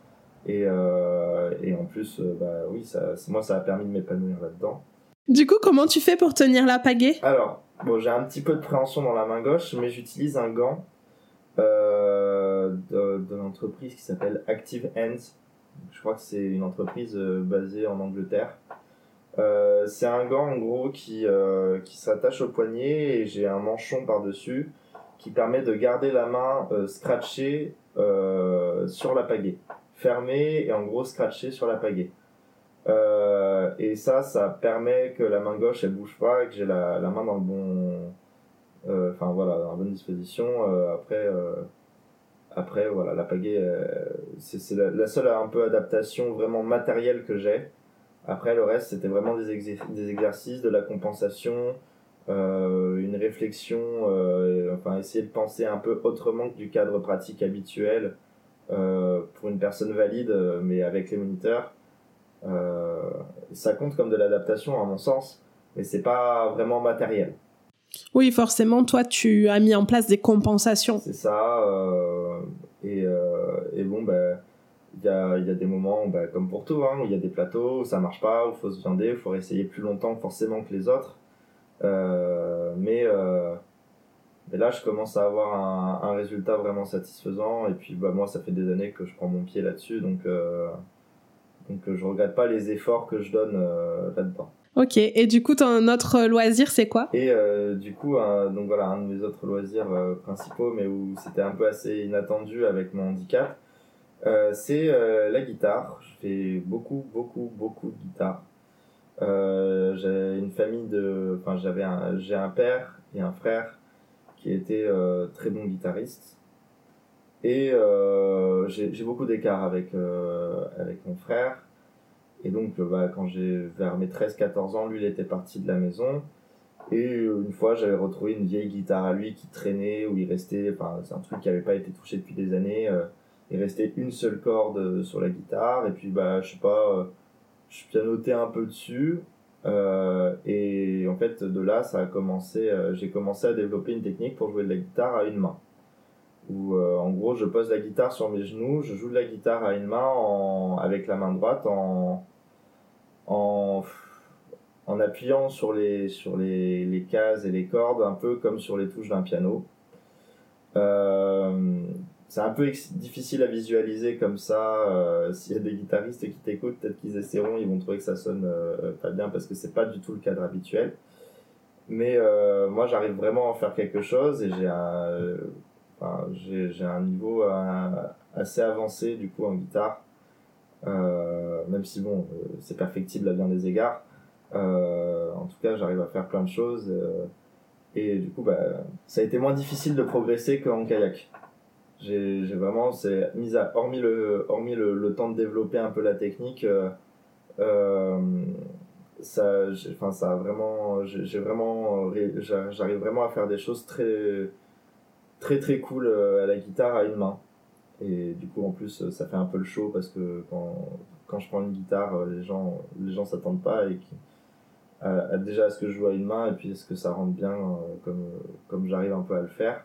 Et, euh, et en plus, euh, bah oui, ça, moi, ça a permis de m'épanouir là-dedans. Du coup, comment tu fais pour tenir la pagaie? Alors, bon, j'ai un petit peu de préhension dans la main gauche, mais j'utilise un gant euh, de l'entreprise qui s'appelle Active Hands. Je crois que c'est une entreprise euh, basée en Angleterre. Euh, c'est un gant en gros qui, euh, qui s'attache au poignet et j'ai un manchon par-dessus qui permet de garder la main euh, scratchée sur la pagaie fermé et en gros scratché sur la pagaie. Euh, et ça, ça permet que la main gauche elle bouge pas, que j'ai la, la main dans le bon, euh, enfin voilà, dans la bonne disposition. Euh, après, après voilà, la pagaie, c'est la, seule un peu adaptation vraiment matérielle que j'ai. Après le reste, c'était vraiment des, des exercices, de la compensation, une réflexion, enfin essayer de penser un peu autrement que du cadre pratique habituel. Euh, pour une personne valide, euh, mais avec les moniteurs. Euh, ça compte comme de l'adaptation à mon sens, mais c'est pas vraiment matériel. Oui, forcément, toi, tu as mis en place des compensations. C'est ça. Euh, et, euh, et, bon, ben, il y a, y a des moments, ben, comme pour tout, hein, où il y a des plateaux où ça marche pas, où il faut se vinder, il faut essayer plus longtemps forcément que les autres. Euh, mais et là, je commence à avoir un, un, résultat vraiment satisfaisant. Et puis, bah, moi, ça fait des années que je prends mon pied là-dessus. Donc, donc je regrette pas les efforts que je donne euh, là-dedans. Ok. Et du coup, ton autre loisir, c'est quoi? Et euh, du coup, donc voilà, un de mes autres loisirs euh, principaux, mais où c'était un peu assez inattendu avec mon handicap, euh, c'est la guitare. Je fais beaucoup, beaucoup, beaucoup de guitare. j'ai une famille de... Enfin, j'avais un, j'ai un père et un frère qui était euh, très bon guitariste. Et euh, j'ai beaucoup d'écart avec, euh, frère. Et donc, bah, quand j'ai vers mes 13-14 ans, lui, il était parti de la maison. Et une fois, j'avais retrouvé une vieille guitare à lui qui traînait, où il restait, c'est un truc qui n'avait pas été touché depuis des années. il restait une seule corde sur la guitare, et puis, bah, je sais pas, je pianotais un peu dessus. Euh, et en fait, de là, ça a commencé. Euh, j'ai commencé à développer une technique pour jouer de la guitare à une main. Où euh, en gros, je pose la guitare sur mes genoux, je joue de la guitare à une main avec la main droite en, en, en appuyant sur les, sur les, les cases et les cordes, un peu comme sur les touches d'un piano. Euh, c'est un peu difficile à visualiser comme ça. Euh, S'il y a des guitaristes qui t'écoutent, peut-être qu'ils essaieront, ils vont trouver que ça sonne euh, pas bien parce que c'est pas du tout le cadre habituel. Mais euh, moi, j'arrive vraiment à en faire quelque chose et j'ai un, enfin, j'ai un niveau euh, assez avancé du coup en guitare. Euh, même si bon, c'est perfectible à bien des égards. en tout cas, j'arrive à faire plein de choses. et du coup, bah, ça a été moins difficile de progresser qu'en kayak j'ai vraiment c'est mis à hormis le hormis le, temps de développer un peu la technique euh, euh ça enfin ça a vraiment j'ai vraiment j'arrive vraiment à faire des choses très très très cool euh, à la guitare à une main. Et du coup en plus ça fait un peu le show parce que quand quand je prends une guitare euh, les gens les gens s'attendent pas et qui, à, déjà à ce que je joue à une main et puis à ce que ça rentre bien comme comme j'arrive un peu à le faire.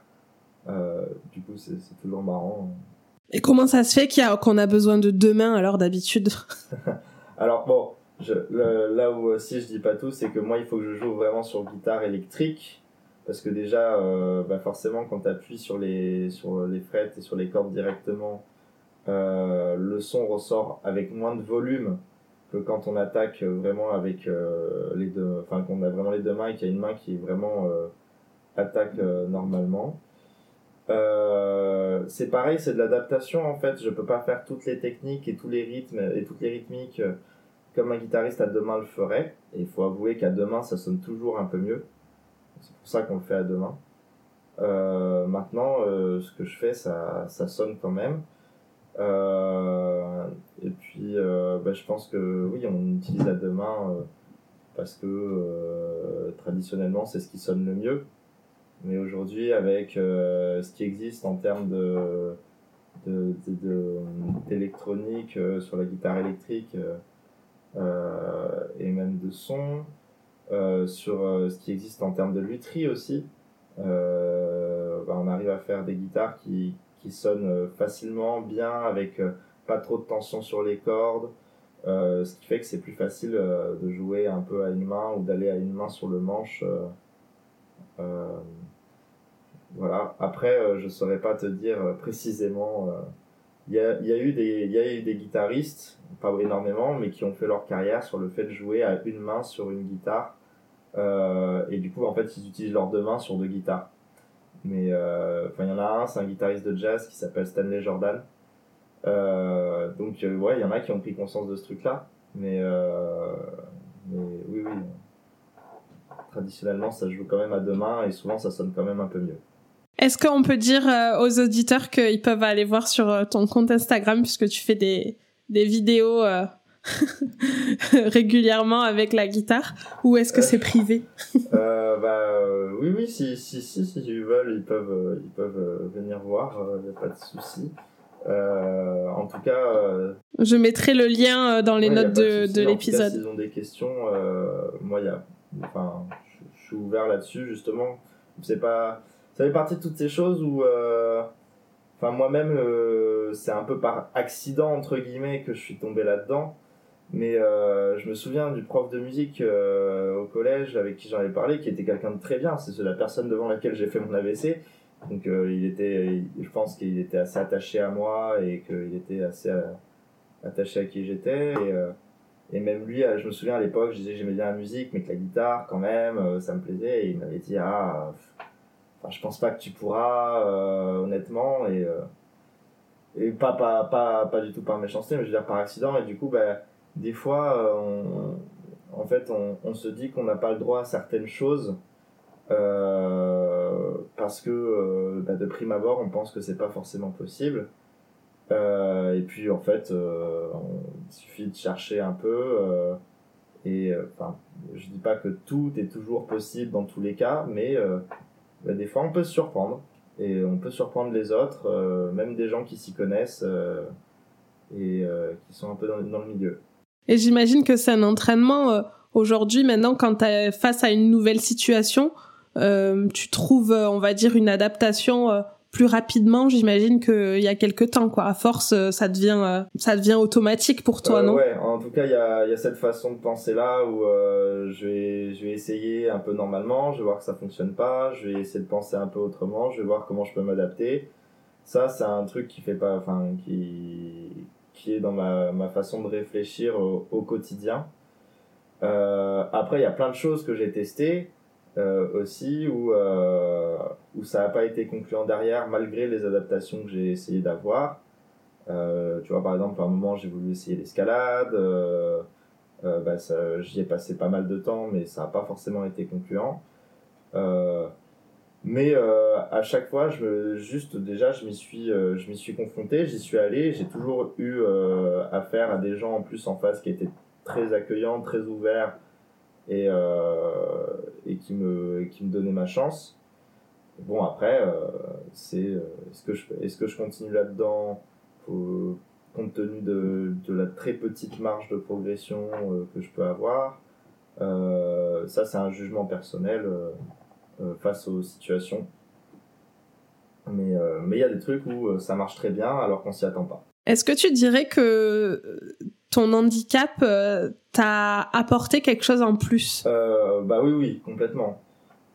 Euh, du coup, c'est toujours marrant. Et comment ça se fait qu'on a, a, besoin de deux mains alors d'habitude? Alors bon, je, là où aussi je dis pas tout, c'est que moi il faut que je joue vraiment sur guitare électrique parce que déjà, euh, bah forcément, quand tu appuies sur les, sur les frettes et sur les cordes directement, euh, le son ressort avec moins de volume que quand on attaque vraiment avec euh, les deux, enfin qu'on a vraiment les deux mains et qu'il y a une main qui vraiment euh, attaque euh, normalement. Euh, c'est pareil, c'est de l'adaptation en fait. Je peux pas faire toutes les techniques et tous les rythmes et toutes les rythmiques euh, comme un guitariste à deux mains le ferait. Et il faut avouer qu'à deux mains, ça sonne toujours un peu mieux. C'est pour ça qu'on le fait à deux mains. Euh, maintenant, euh, ce que je fais, ça, ça sonne quand même. Euh, et puis, bah, je pense que oui, on utilise à deux mains parce que traditionnellement, c'est ce qui sonne le mieux. Mais aujourd'hui, avec ce qui existe en termes de d'électronique sur la guitare électrique et même de son, sur ce qui existe en termes de lutherie aussi, bah, on arrive à faire des guitares qui, qui sonnent facilement, bien, avec pas trop de tension sur les cordes. Euh, ce qui fait que c'est plus facile euh, de jouer un peu à une main ou d'aller à une main sur le manche. Euh, voilà. Après, je saurais pas te dire précisément. Il y a, y, a eu des, y a eu des guitaristes, pas énormément, mais qui ont fait leur carrière sur le fait de jouer à une main sur une guitare. et du coup, en fait, ils utilisent leurs deux mains sur deux guitares. Mais enfin, il y en a un, c'est un guitariste de jazz qui s'appelle Stanley Jordan euh, donc, euh, ouais, il y en a qui ont pris conscience de ce truc-là. Mais, euh, mais oui, oui. Traditionnellement, ça joue quand même à deux mains et souvent, ça sonne quand même un peu mieux. Est-ce qu'on peut dire aux auditeurs qu'ils peuvent aller voir sur ton compte Instagram puisque tu fais des, des vidéos régulièrement avec la guitare ou est-ce que c'est privé? Euh, bah, Oui, oui, si, si, si, si ils veulent, ils peuvent, ils peuvent venir voir, il n'y a pas de souci. Euh, en tout cas. Euh, je mettrai le lien euh, dans les notes de, de l'épisode. S'ils ont des questions, moi, il y a, enfin, je suis ouvert là-dessus justement. C'est pas, ça fait partie de toutes ces choses où, enfin, moi-même, c'est un peu par accident entre guillemets que je suis tombé là-dedans. Mais je me souviens du prof de musique au collège avec qui j'en avais parlé, qui était quelqu'un de très bien. C'est la personne devant laquelle j'ai fait mon AVC donc euh, il était, je pense qu'il était assez attaché à moi et qu'il était assez euh, attaché à qui j'étais. Et, euh, et même lui, je me souviens à l'époque, je disais j'aimais bien la musique, mais que la guitare, quand même, ça me plaisait. Et il m'avait dit, ah, je pense pas que tu pourras, honnêtement. Et, et pas, pas, pas, pas du tout par méchanceté, mais je veux dire par accident. Et du coup, bah, des fois, on, en fait, on, on se dit qu'on n'a pas le droit à certaines choses euh, parce que euh, bah, de prime abord, on pense que c'est pas forcément possible. Euh, et puis en fait, il suffit de chercher un peu. et enfin, je dis pas que tout est toujours possible dans tous les cas, mais bah, des fois on peut se surprendre et on peut surprendre les autres, même des gens qui s'y connaissent et qui sont un peu dans, dans le milieu. Et j'imagine que c'est un entraînement aujourd'hui, maintenant, quand tu es face à une nouvelle situation, euh, tu trouves, euh, on va dire, une adaptation euh, plus rapidement, j'imagine qu'il y a quelques temps, quoi. À force, ça devient, ça devient automatique pour toi, non? Ouais, en tout cas, il y a, y a cette façon de penser là où je vais, je vais essayer un peu normalement, je vais voir que ça fonctionne pas, je vais essayer de penser un peu autrement, je vais voir comment je peux m'adapter. Ça, c'est un truc qui fait pas, enfin, qui, qui est dans ma, ma façon de réfléchir au, au quotidien. Euh, après, il y a plein de choses que j'ai testées euh, aussi où, euh, où ça n'a pas été concluant derrière malgré les adaptations que j'ai essayé d'avoir. Euh, tu vois, par exemple, à un moment, j'ai voulu essayer l'escalade. Euh, euh, bah, j'y ai passé pas mal de temps, mais ça n'a pas forcément été concluant. mais à chaque fois, je, juste déjà, je m'y suis, je m'y suis confronté, j'y suis allé. J'ai toujours eu affaire à des gens en plus en face qui étaient très accueillants, très ouverts et, euh, et qui, me, qui me donnait ma chance. Bon, après, euh, c'est euh, est-ce que, je, est-ce que je continue là-dedans? Compte tenu de, de, la très petite marge de progression que je peux avoir Ça, c'est un jugement personnel face aux situations. Mais il y a des trucs où ça marche très bien alors qu'on s'y attend pas. Est-ce que tu dirais que ton handicap euh, t'a apporté quelque chose en plus? Euh, Bah oui, oui, complètement.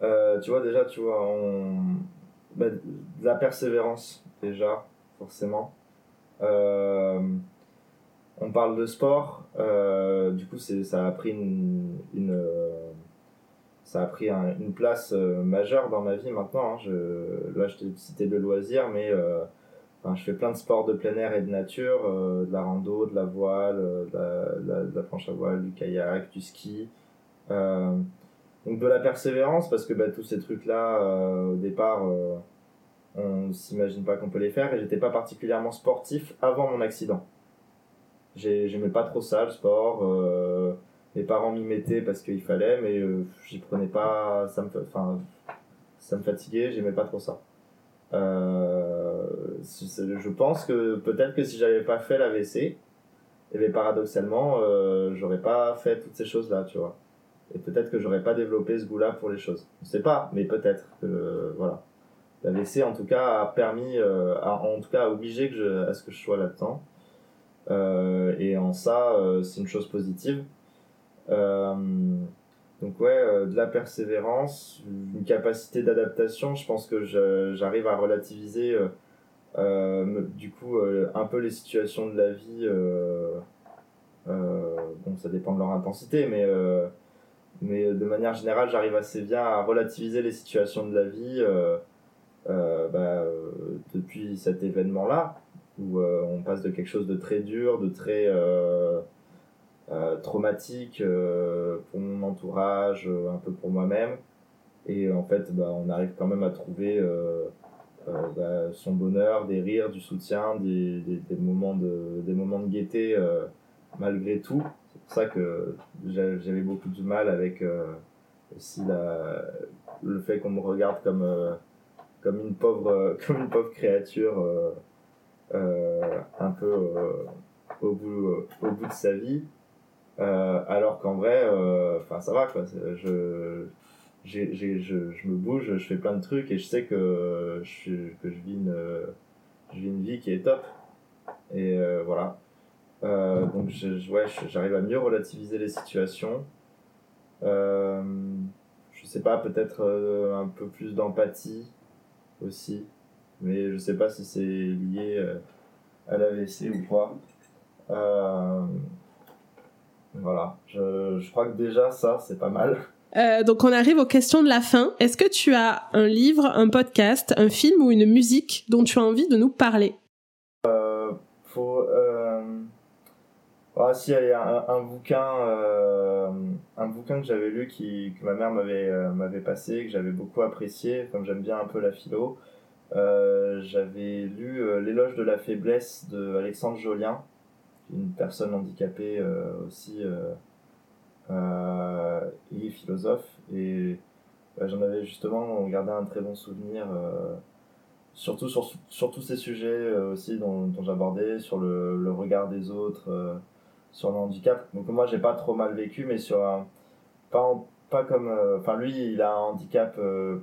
Euh, tu vois, déjà, tu vois, on... Bah, de la persévérance, déjà, forcément. on parle de sport, du coup, ça a pris une, une ça a pris une place majeure dans ma vie maintenant. Hein. Je, là, je t'ai cité le loisir, mais je fais plein de sports de plein air et de nature, euh, de la rando, de la voile, euh, de la, de, la, planche à voile, du kayak, du ski. Euh, donc de la persévérance parce que bah, tous ces trucs-là, au départ, on s'imagine pas qu'on peut les faire et j'étais pas particulièrement sportif avant mon accident. J'aimais pas trop ça, le sport. mes parents m'y mettaient parce qu'il fallait, mais j'y prenais pas. Ça me, enfin, ça me fatiguait, j'aimais pas trop ça. Euh, je pense que peut-être que si j'avais pas fait l'AVC, et eh paradoxalement, euh, j'aurais pas fait toutes ces choses-là, tu vois. Et peut-être que j'aurais pas développé ce goût-là pour les choses. Je sais pas, mais peut-être que voilà. L'AVC en tout cas a permis, euh, en tout cas a obligé que je, à ce que je sois là-dedans. Et en ça, c'est une chose positive. Euh, donc ouais, euh, de la persévérance, une capacité d'adaptation. Je pense que j'arrive à relativiser euh, euh, du coup un peu les situations de la vie. bon, ça dépend de leur intensité, mais mais de manière générale, j'arrive assez bien à relativiser les situations de la vie bah, depuis cet événement-là, où on passe de quelque chose de très dur, de très euh, traumatique euh, pour mon entourage, euh, un peu pour moi-même. Et en fait, bah, on arrive quand même à trouver bah, son bonheur, des rires, du soutien, des, des, des moments, de, des moments de gaieté malgré tout. C'est pour ça que j'avais beaucoup de mal avec aussi la, le fait qu'on me regarde comme, comme, une pauvre, comme une pauvre créature un peu au, bout, au bout de sa vie. Euh, alors qu'en vrai, euh, enfin ça va quoi. Je, j'ai, j'ai, je, je me bouge, je fais plein de trucs et je sais que je, que je vis une, je vis une vie qui est top. Et euh, voilà. Euh, donc je, ouais, j'arrive à mieux relativiser les situations. Euh, je sais pas, peut-être un peu plus d'empathie aussi. Mais je sais pas si c'est lié à l'AVC ou pas. Euh, voilà, je, je crois que déjà ça, c'est pas mal. Euh, donc on arrive aux questions de la fin. Est-ce que tu as un livre, un podcast, un film ou une musique dont tu as envie de nous parler? Euh, faut, euh... Ah, si, il y a un, bouquin, euh, un bouquin que j'avais lu qui, que ma mère m'avait euh, m'avait passé, que j'avais beaucoup apprécié, comme j'aime bien un peu la philo. J'avais lu L'éloge de la faiblesse de Alexandre Jolien, une personne handicapée euh, aussi euh, euh, et philosophe. Et j'en avais justement gardé un très bon souvenir surtout sur, sur tous ces sujets aussi dont, j'abordais, sur le, le, regard des autres, sur le handicap. Donc moi j'ai pas trop mal vécu, mais sur un pas pas comme enfin lui il a un handicap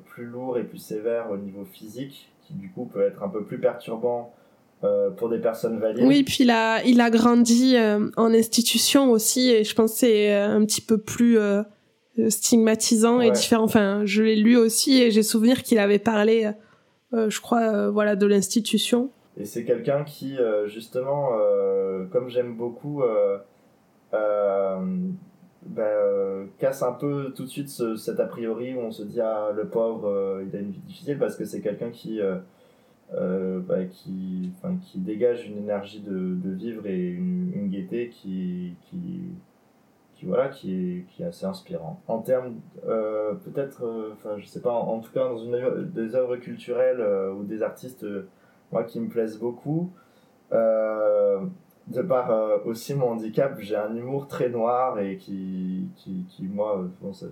plus lourd et plus sévère au niveau physique qui du coup peut être un peu plus perturbant euh, pour des personnes valides. Oui, puis il a, il a grandi euh, en institution aussi, et je pense que c'est euh, un petit peu plus stigmatisant et différent. Enfin, je l'ai lu aussi, et j'ai souvenir qu'il avait parlé, je crois, voilà, de l'institution. Et c'est quelqu'un qui, justement, comme j'aime beaucoup, bah, casse un peu tout de suite ce, cet a priori où on se dit ah le pauvre il a une vie difficile parce que c'est quelqu'un qui euh, bah, qui, dégage une énergie de, vivre et une, gaieté qui, voilà, qui, est, assez inspirant. En termes, euh, peut-être, euh, enfin, je sais pas, en, tout cas, dans des œuvres culturelles euh, ou des artistes, euh, moi, qui me plaisent beaucoup, de par aussi mon handicap, j'ai un humour très noir et qui, moi,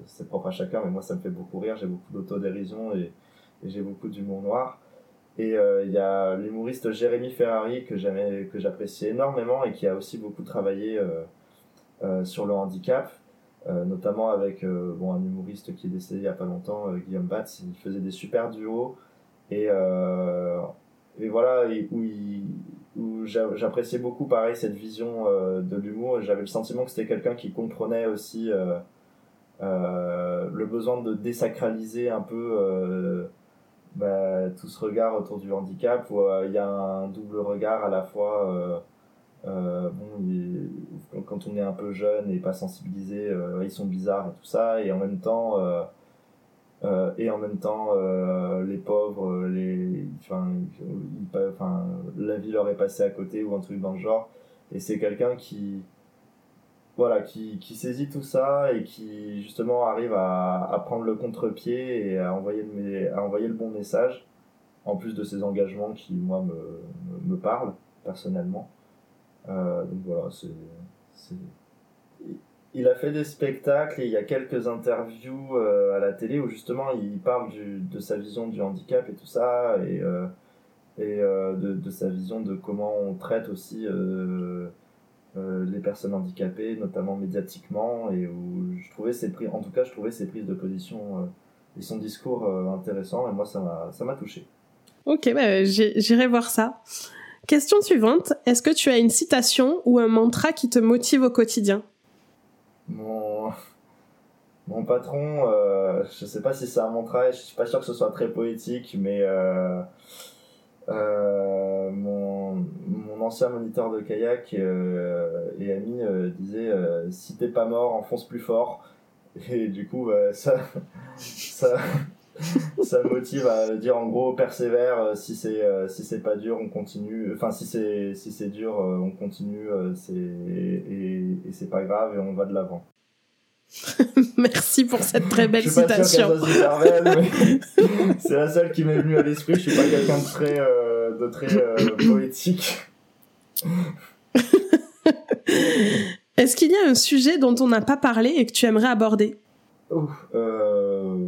c'est propre à chacun, mais moi, ça me fait beaucoup rire, j'ai beaucoup d'autodérision et j'ai beaucoup d'humour noir. Et euh, il y a l'humoriste Jérémy Ferrari que j'apprécie énormément et qui a aussi beaucoup travaillé euh, euh, sur le handicap, notamment avec bon, un humoriste qui est décédé il y a pas longtemps, Guillaume Batz. Il faisait des super duos et, et voilà, où, où j'appréciais beaucoup pareil cette vision de l'humour. J'avais le sentiment que c'était quelqu'un qui comprenait aussi le besoin de désacraliser un peu bah, tout ce regard autour du handicap euh, il y a un double regard à la fois euh, euh, bon, quand on est un peu jeune et pas sensibilisé ils sont bizarres et tout ça et en même temps et en même temps les pauvres les la vie leur est passée à côté ou un truc dans le genre et c'est quelqu'un qui voilà, qui, qui saisit tout ça et qui justement arrive à, à prendre le contre-pied et à envoyer, le, à envoyer le bon message, en plus de ses engagements qui, moi, me, me, parlent personnellement. Euh, donc voilà, c'est. il a fait des spectacles et il y a quelques interviews à la télé où justement il parle du, de sa vision du handicap et tout ça et, et de, de, sa vision de comment on traite aussi les personnes handicapées, notamment médiatiquement, et où je trouvais ses prises, en tout cas je trouvais ses prises de position et son discours intéressant et moi ça m'a ça m'a touché. Ok, bah, j'irai voir ça. Question suivante, est-ce que tu as une citation ou un mantra qui te motive au quotidien? Mon, mon patron, euh, je sais pas si c'est un mantra, je suis pas sûr que ce soit très poétique, mais euh, euh, mon, mon, ancien moniteur de kayak euh, et ami euh, disait si t'es pas mort, enfonce plus fort. Et du coup, ça, ça, ça me motive à dire en gros persévère euh, si c'est euh, si c'est pas dur on continue enfin si c'est si c'est dur euh, on continue c'est et, et c'est pas grave et on va de l'avant Merci pour cette très belle citation. c'est la seule qui m'est venue à l'esprit. Je suis pas quelqu'un de très, de très poétique. Est-ce qu'il y a un sujet dont on n'a pas parlé et que tu aimerais aborder? Euh,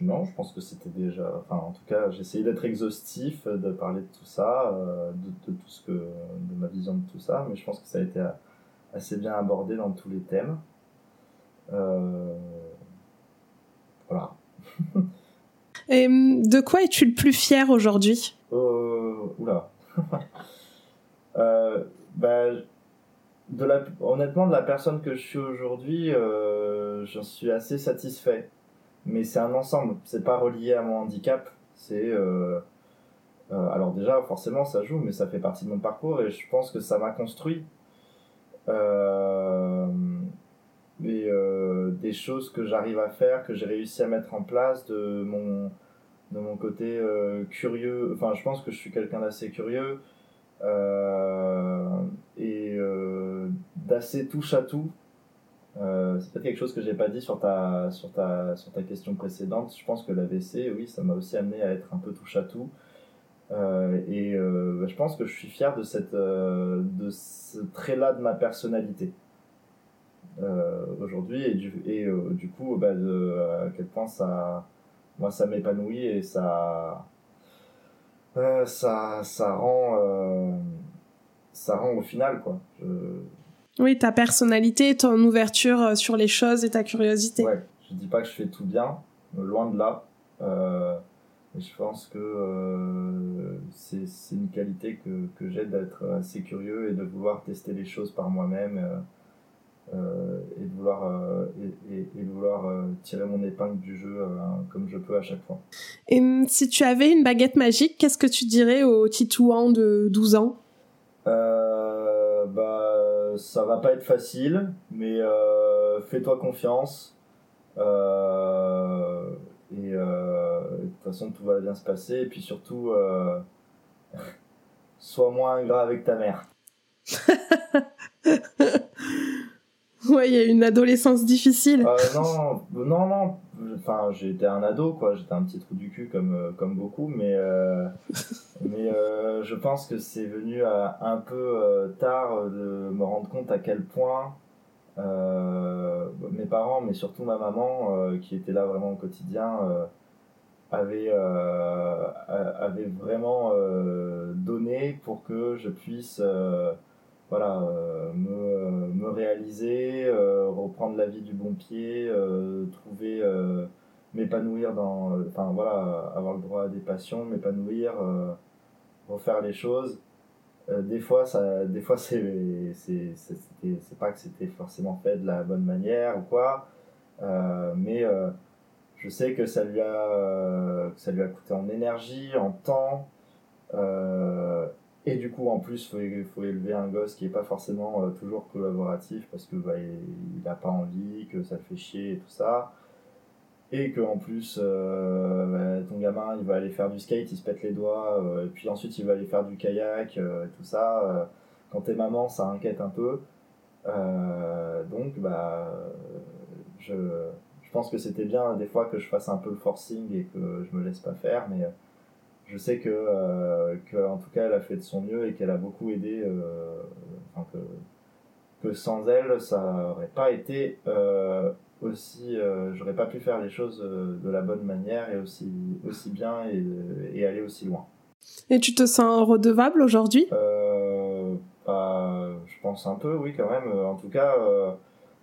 non, je pense que c'était déjà. Enfin, en tout cas, j'ai essayé d'être exhaustif, de parler de tout ça, euh, de, tout ce que, de ma vision de tout ça, mais je pense que ça a été assez bien abordé dans tous les thèmes. Euh, voilà. Et hum, de quoi es-tu le plus fier aujourd'hui? Euh, Oula. euh, bah, honnêtement, de la personne que je suis aujourd'hui, euh, j'en suis assez satisfait mais c'est un ensemble. C'est pas relié à mon handicap. C'est euh, alors déjà forcément ça joue, mais ça fait partie de mon parcours et je pense que ça m'a construit. Des choses que j'arrive à faire, que j'ai réussi à mettre en place, de mon de mon côté curieux. Enfin, je pense que je suis quelqu'un d'assez curieux et d'assez touche à tout. Euh, c'est peut-être quelque chose que j'ai pas dit sur ta, sur, ta, sur ta question précédente. Je pense que l'AVC, oui, ça m'a aussi amené à être un peu touche à tout. Euh, et euh, bah, je pense que je suis fier de, cette, euh, de ce trait-là de ma personnalité euh, aujourd'hui et du, et, du coup bah, à quel point ça, moi, ça m'épanouit et ça, ça, ça, rend, ça rend au final quoi. Je, oui, ta personnalité, ton ouverture euh, sur les choses et ta curiosité. Ouais, je dis pas que je fais tout bien, loin de là. Euh, je pense que euh, c'est une qualité que, que j'ai d'être assez curieux et de vouloir tester les choses par moi-même euh, et de vouloir, euh, et, et, de vouloir tirer mon épingle du jeu comme je peux à chaque fois. Et si tu avais une baguette magique, qu'est-ce que tu dirais au Titouan de 12 ans? Bah, ça va pas être facile, mais euh, fais-toi confiance. Euh, et euh, de toute façon, tout va bien se passer. Et puis surtout, sois moins ingrat avec ta mère. ouais, il y a une adolescence difficile. non, non, non. Enfin, j'étais un ado, quoi. J'étais un petit trou du cul comme, comme beaucoup, mais, mais je pense que c'est venu un peu tard de me rendre compte à quel point mes parents, mais surtout ma maman, qui était là vraiment au quotidien, avait, avait vraiment donné pour que je puisse voilà, euh, me, me, réaliser, euh, reprendre la vie du bon pied, euh, trouver, m'épanouir dans, enfin voilà, avoir le droit à des passions, m'épanouir, refaire les choses. des fois, ça, des fois c'est, c'est, c'est pas que c'était forcément fait de la bonne manière ou quoi, mais je sais que ça lui a, que ça lui a coûté en énergie, en temps. Et du coup, en plus, faut, faut, élever un gosse qui est pas forcément euh, toujours collaboratif parce que bah, il, a pas envie, que ça le fait chier et tout ça. Et que en plus, euh, bah, ton gamin, il va aller faire du skate, il se pète les doigts, euh, et puis ensuite il va aller faire du kayak, et tout ça. quand t'es maman, ça inquiète un peu. donc, bah, je, je pense que c'était bien des fois que je fasse un peu le forcing et que je me laisse pas faire, mais je sais que, euh, que, en tout cas elle a fait de son mieux et qu'elle a beaucoup aidé euh, enfin que que sans elle, ça aurait pas été aussi, j'aurais pas pu faire les choses de la bonne manière et aussi, aussi bien et, et aller aussi loin. Et tu te sens redevable aujourd'hui? Euh, bah, Je pense un peu, oui, quand même. En tout cas, euh,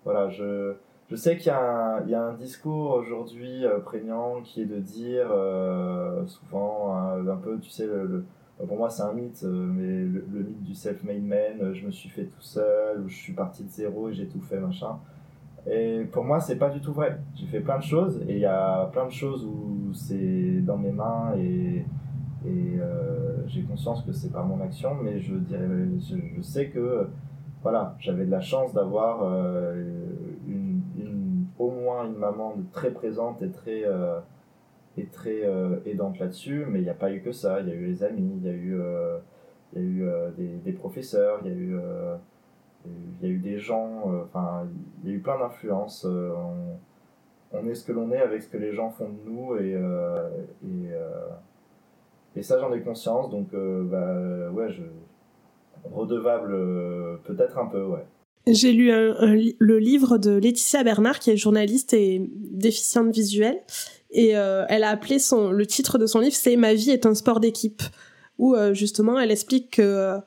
voilà, je, je sais qu'il y, y, a un discours aujourd'hui euh, prégnant qui est de dire euh, souvent un, peu, tu sais, le, pour moi c'est un mythe, mais le, mythe du self-made man, je me suis fait tout seul, ou je suis parti de zéro et j'ai tout fait, machin. Et pour moi, c'est pas du tout vrai. J'ai fait plein de choses et il y a plein de choses où c'est dans mes mains et et euh, j'ai conscience que c'est pas mon action, mais je dirais, je, sais que voilà, j'avais de la chance d'avoir euh, une, une, au moins une maman très présente et très euh, et très aidante là-dessus, mais il n'y a pas eu que ça. Il y a eu les amis, il y a eu il y a eu des, professeurs, il y a eu y a eu des gens, enfin il y a eu plein d'influences. On, est ce que l'on est avec ce que les gens font de nous et, et et ça, j'en ai conscience, donc euh, bah, ouais, je redevable euh, peut-être un peu, ouais. J'ai lu le livre de Laetitia Bernard, qui est journaliste et déficiente visuelle, et euh, elle a appelé son le titre de son livre, c'est Ma vie est un sport d'équipe, où justement elle explique que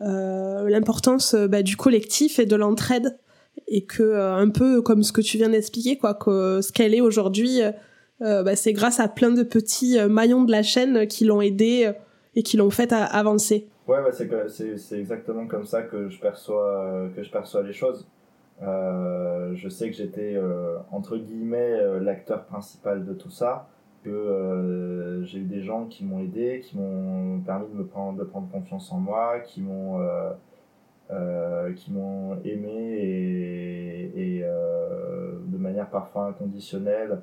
l'importance bah, du collectif et de l'entraide, et que un peu comme ce que tu viens d'expliquer, quoi, que ce qu'elle est aujourd'hui euh, bah, c'est grâce à plein de petits euh, maillons de la chaîne qui l'ont aidé euh, et qui l'ont fait avancer. Ouais, bah, c'est exactement comme ça que je perçois, que je perçois les choses. je sais que j'étais entre guillemets l'acteur principal de tout ça, que j'ai eu des gens qui m'ont aidé, qui m'ont permis de me prendre, de prendre confiance en moi, qui m'ont qui m'ont aimé et, et de manière parfois inconditionnelle euh,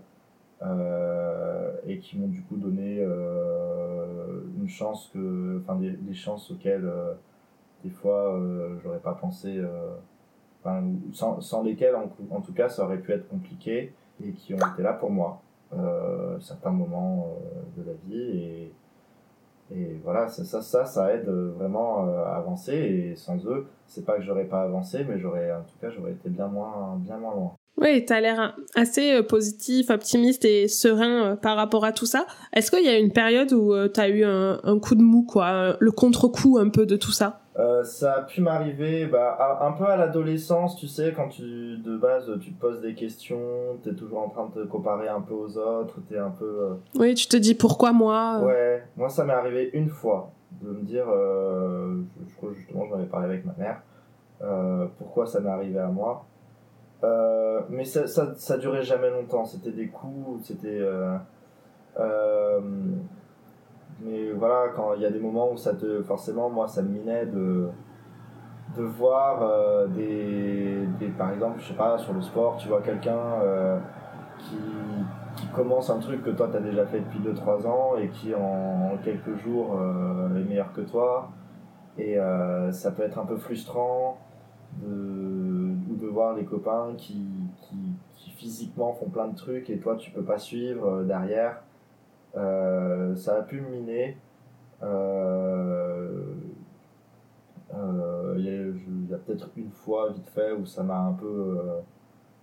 et qui m'ont du coup donné euh, une chance que, enfin des, chances auxquelles euh, des fois j'aurais pas pensé, sans, sans, lesquelles en, tout cas ça aurait pu être compliqué et qui ont été là pour moi euh, certains moments de la vie et, et voilà ça, ça ça aide vraiment à avancer. Et sans eux c'est pas que j'aurais pas avancé mais j'aurais en tout cas j'aurais été bien moins bien moins loin. Oui, tu as l'air assez euh, positif, optimiste et serein euh, par rapport à tout ça. Est-ce qu'il y a une période où euh, tu as eu un, coup de mou, quoi, le contre-coup un peu de tout ça? Ça a pu m'arriver bah, un peu à l'adolescence, tu sais, quand tu, de base, tu te poses des questions, tu es toujours en train de te comparer un peu aux autres, tu es un peu... Oui, tu te dis pourquoi moi Ouais, moi ça m'est arrivé une fois, de me dire, je, crois justement j'en avais parlé avec ma mère, pourquoi ça m'est arrivé à moi euh, mais ça, ça, ça, durait jamais longtemps. C'était des coups, c'était. Euh, euh, mais voilà, quand il y a des moments où ça te. Forcément, moi, ça me minait de, de voir des, des, Par exemple, je sais pas, sur le sport, tu vois quelqu'un qui, qui, commence un truc que toi t'as déjà fait depuis 2-3 ans et qui en, quelques jours est meilleur que toi. Et ça peut être un peu frustrant de de voir les copains qui, qui, qui, physiquement font plein de trucs et toi tu peux pas suivre euh, derrière. Euh, ça a pu miner. Euh, il y a, peut-être une fois vite fait où ça m'a un peu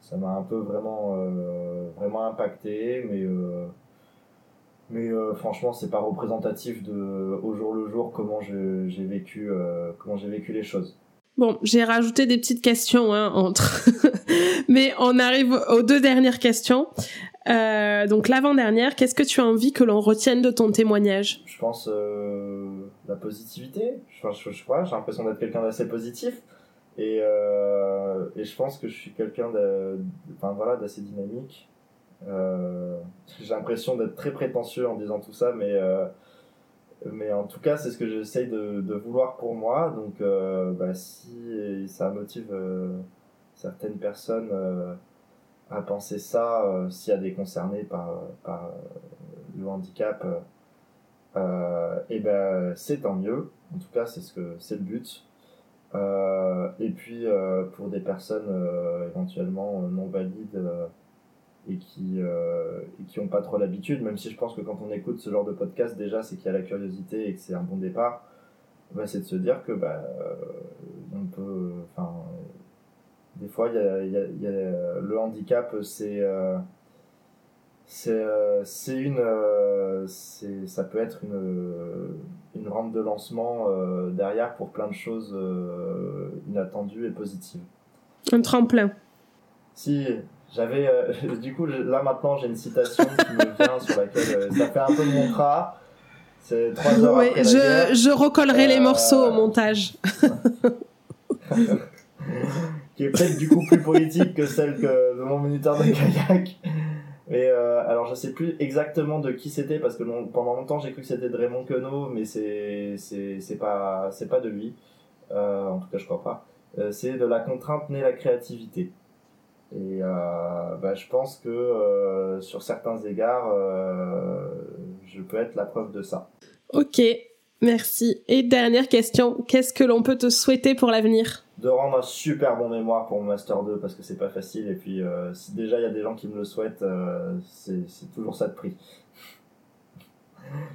ça m'a un peu vraiment vraiment impacté mais mais franchement c'est pas représentatif de au jour le jour comment j'ai vécu comment j'ai vécu les choses Bon, j'ai rajouté des petites questions hein, entre, mais on arrive aux deux dernières questions. Euh, donc l'avant-dernière, qu'est-ce que tu as envie que l'on retienne de ton témoignage? Je pense euh, la positivité. Je, crois, j'ai l'impression d'être quelqu'un d'assez positif et, euh, je pense que je suis quelqu'un d'assez dynamique. J'ai l'impression d'être très prétentieux en disant tout ça, mais en tout cas, c'est ce que j'essaye de, vouloir pour moi. Donc, bah, si ça motive certaines personnes à penser ça, euh, s'il y a des concernés par, par le handicap, et ben c'est tant mieux. En tout cas, c'est ce que c'est le but. et puis, pour des personnes éventuellement non valides et qui euh, et qui ont pas trop l'habitude même si je pense que quand on écoute ce genre de podcast déjà c'est qu'il y a la curiosité et que c'est un bon départ bah, c'est de se dire que bah euh, on peut enfin Des fois, il y a, y a, y a, le handicap, c'est c'est c'est une c'est ça peut être une une rampe de lancement derrière pour plein de choses inattendues et positives. Un tremplin. Si j'avais du coup là maintenant j'ai une citation qui me vient sur laquelle ça fait un peu mon contrat c'est trois heures après je, la guerre. je recollerai les morceaux au montage. qui est peut-être du coup plus politique que celle que de mon moniteur de kayak. Mais euh, alors je sais plus exactement de qui c'était parce que pendant longtemps j'ai cru que c'était de Raymond Queneau, mais c'est c'est pas c'est pas de lui. Euh, en tout cas je crois pas. Euh, c'est de la contrainte naît la créativité. Et bah, je pense que sur certains égards, je peux être la preuve de ça. Ok, merci. Et dernière question, qu'est-ce que l'on peut te souhaiter pour l'avenir? De rendre un super bon mémoire pour mon master 2 parce que c'est pas facile. Et puis euh, si déjà il y a des gens qui me le souhaitent euh, c'est c'est toujours ça de prix.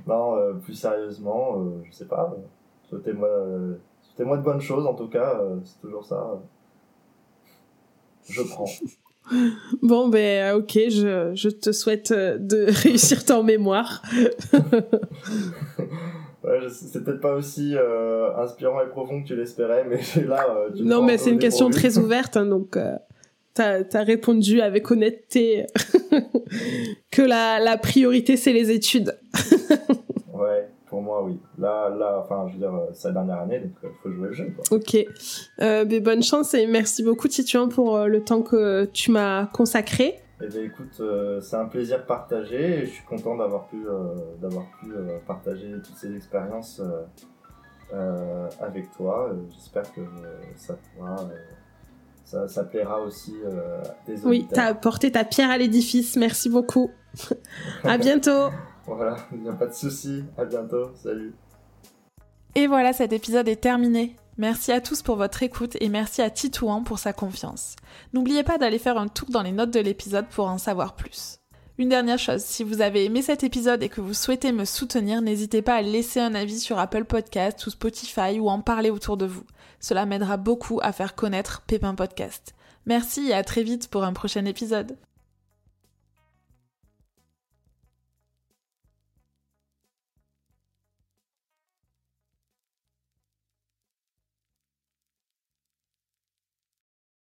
Non euh, plus sérieusement euh, je sais pas. Souhaitez-moi euh, souhaitez-moi de bonnes choses en tout cas euh, c'est toujours ça je prends. Bon, ben ok, je, je te souhaite de réussir ton mémoire. Ouais, c'est peut-être pas aussi euh, inspirant et profond que tu l'espérais mais là euh, tu Non, mais c'est une question très ouverte, hein, donc euh, t'as as répondu avec honnêteté que la, la priorité, c'est les études. ouais pour moi oui là là enfin je veux dire euh, c'est la dernière année donc il faut jouer le jeu quoi Ok. Euh, ben, bonne chance et merci beaucoup, Tituan, pour euh, le temps que tu m'as consacré. Eh bien, écoute, euh, c'est un plaisir partagé et je suis content d'avoir pu, euh, d'avoir pu euh, partager toutes ces expériences avec toi. J'espère que ça pourra, ça, ça plaira aussi des Oui, auditeurs. t'as apporté ta pierre à l'édifice. Merci beaucoup. à bientôt. Voilà, il n'y a pas de souci. À bientôt. Salut. Et voilà, cet épisode est terminé. Merci à tous pour votre écoute et merci à Titouan pour sa confiance. N'oubliez pas d'aller faire un tour dans les notes de l'épisode pour en savoir plus. Une dernière chose, si vous avez aimé cet épisode et que vous souhaitez me soutenir, n'hésitez pas à laisser un avis sur Apple Podcast ou Spotify ou en parler autour de vous. Cela m'aidera beaucoup à faire connaître Pépin Podcast. Merci et à très vite pour un prochain épisode.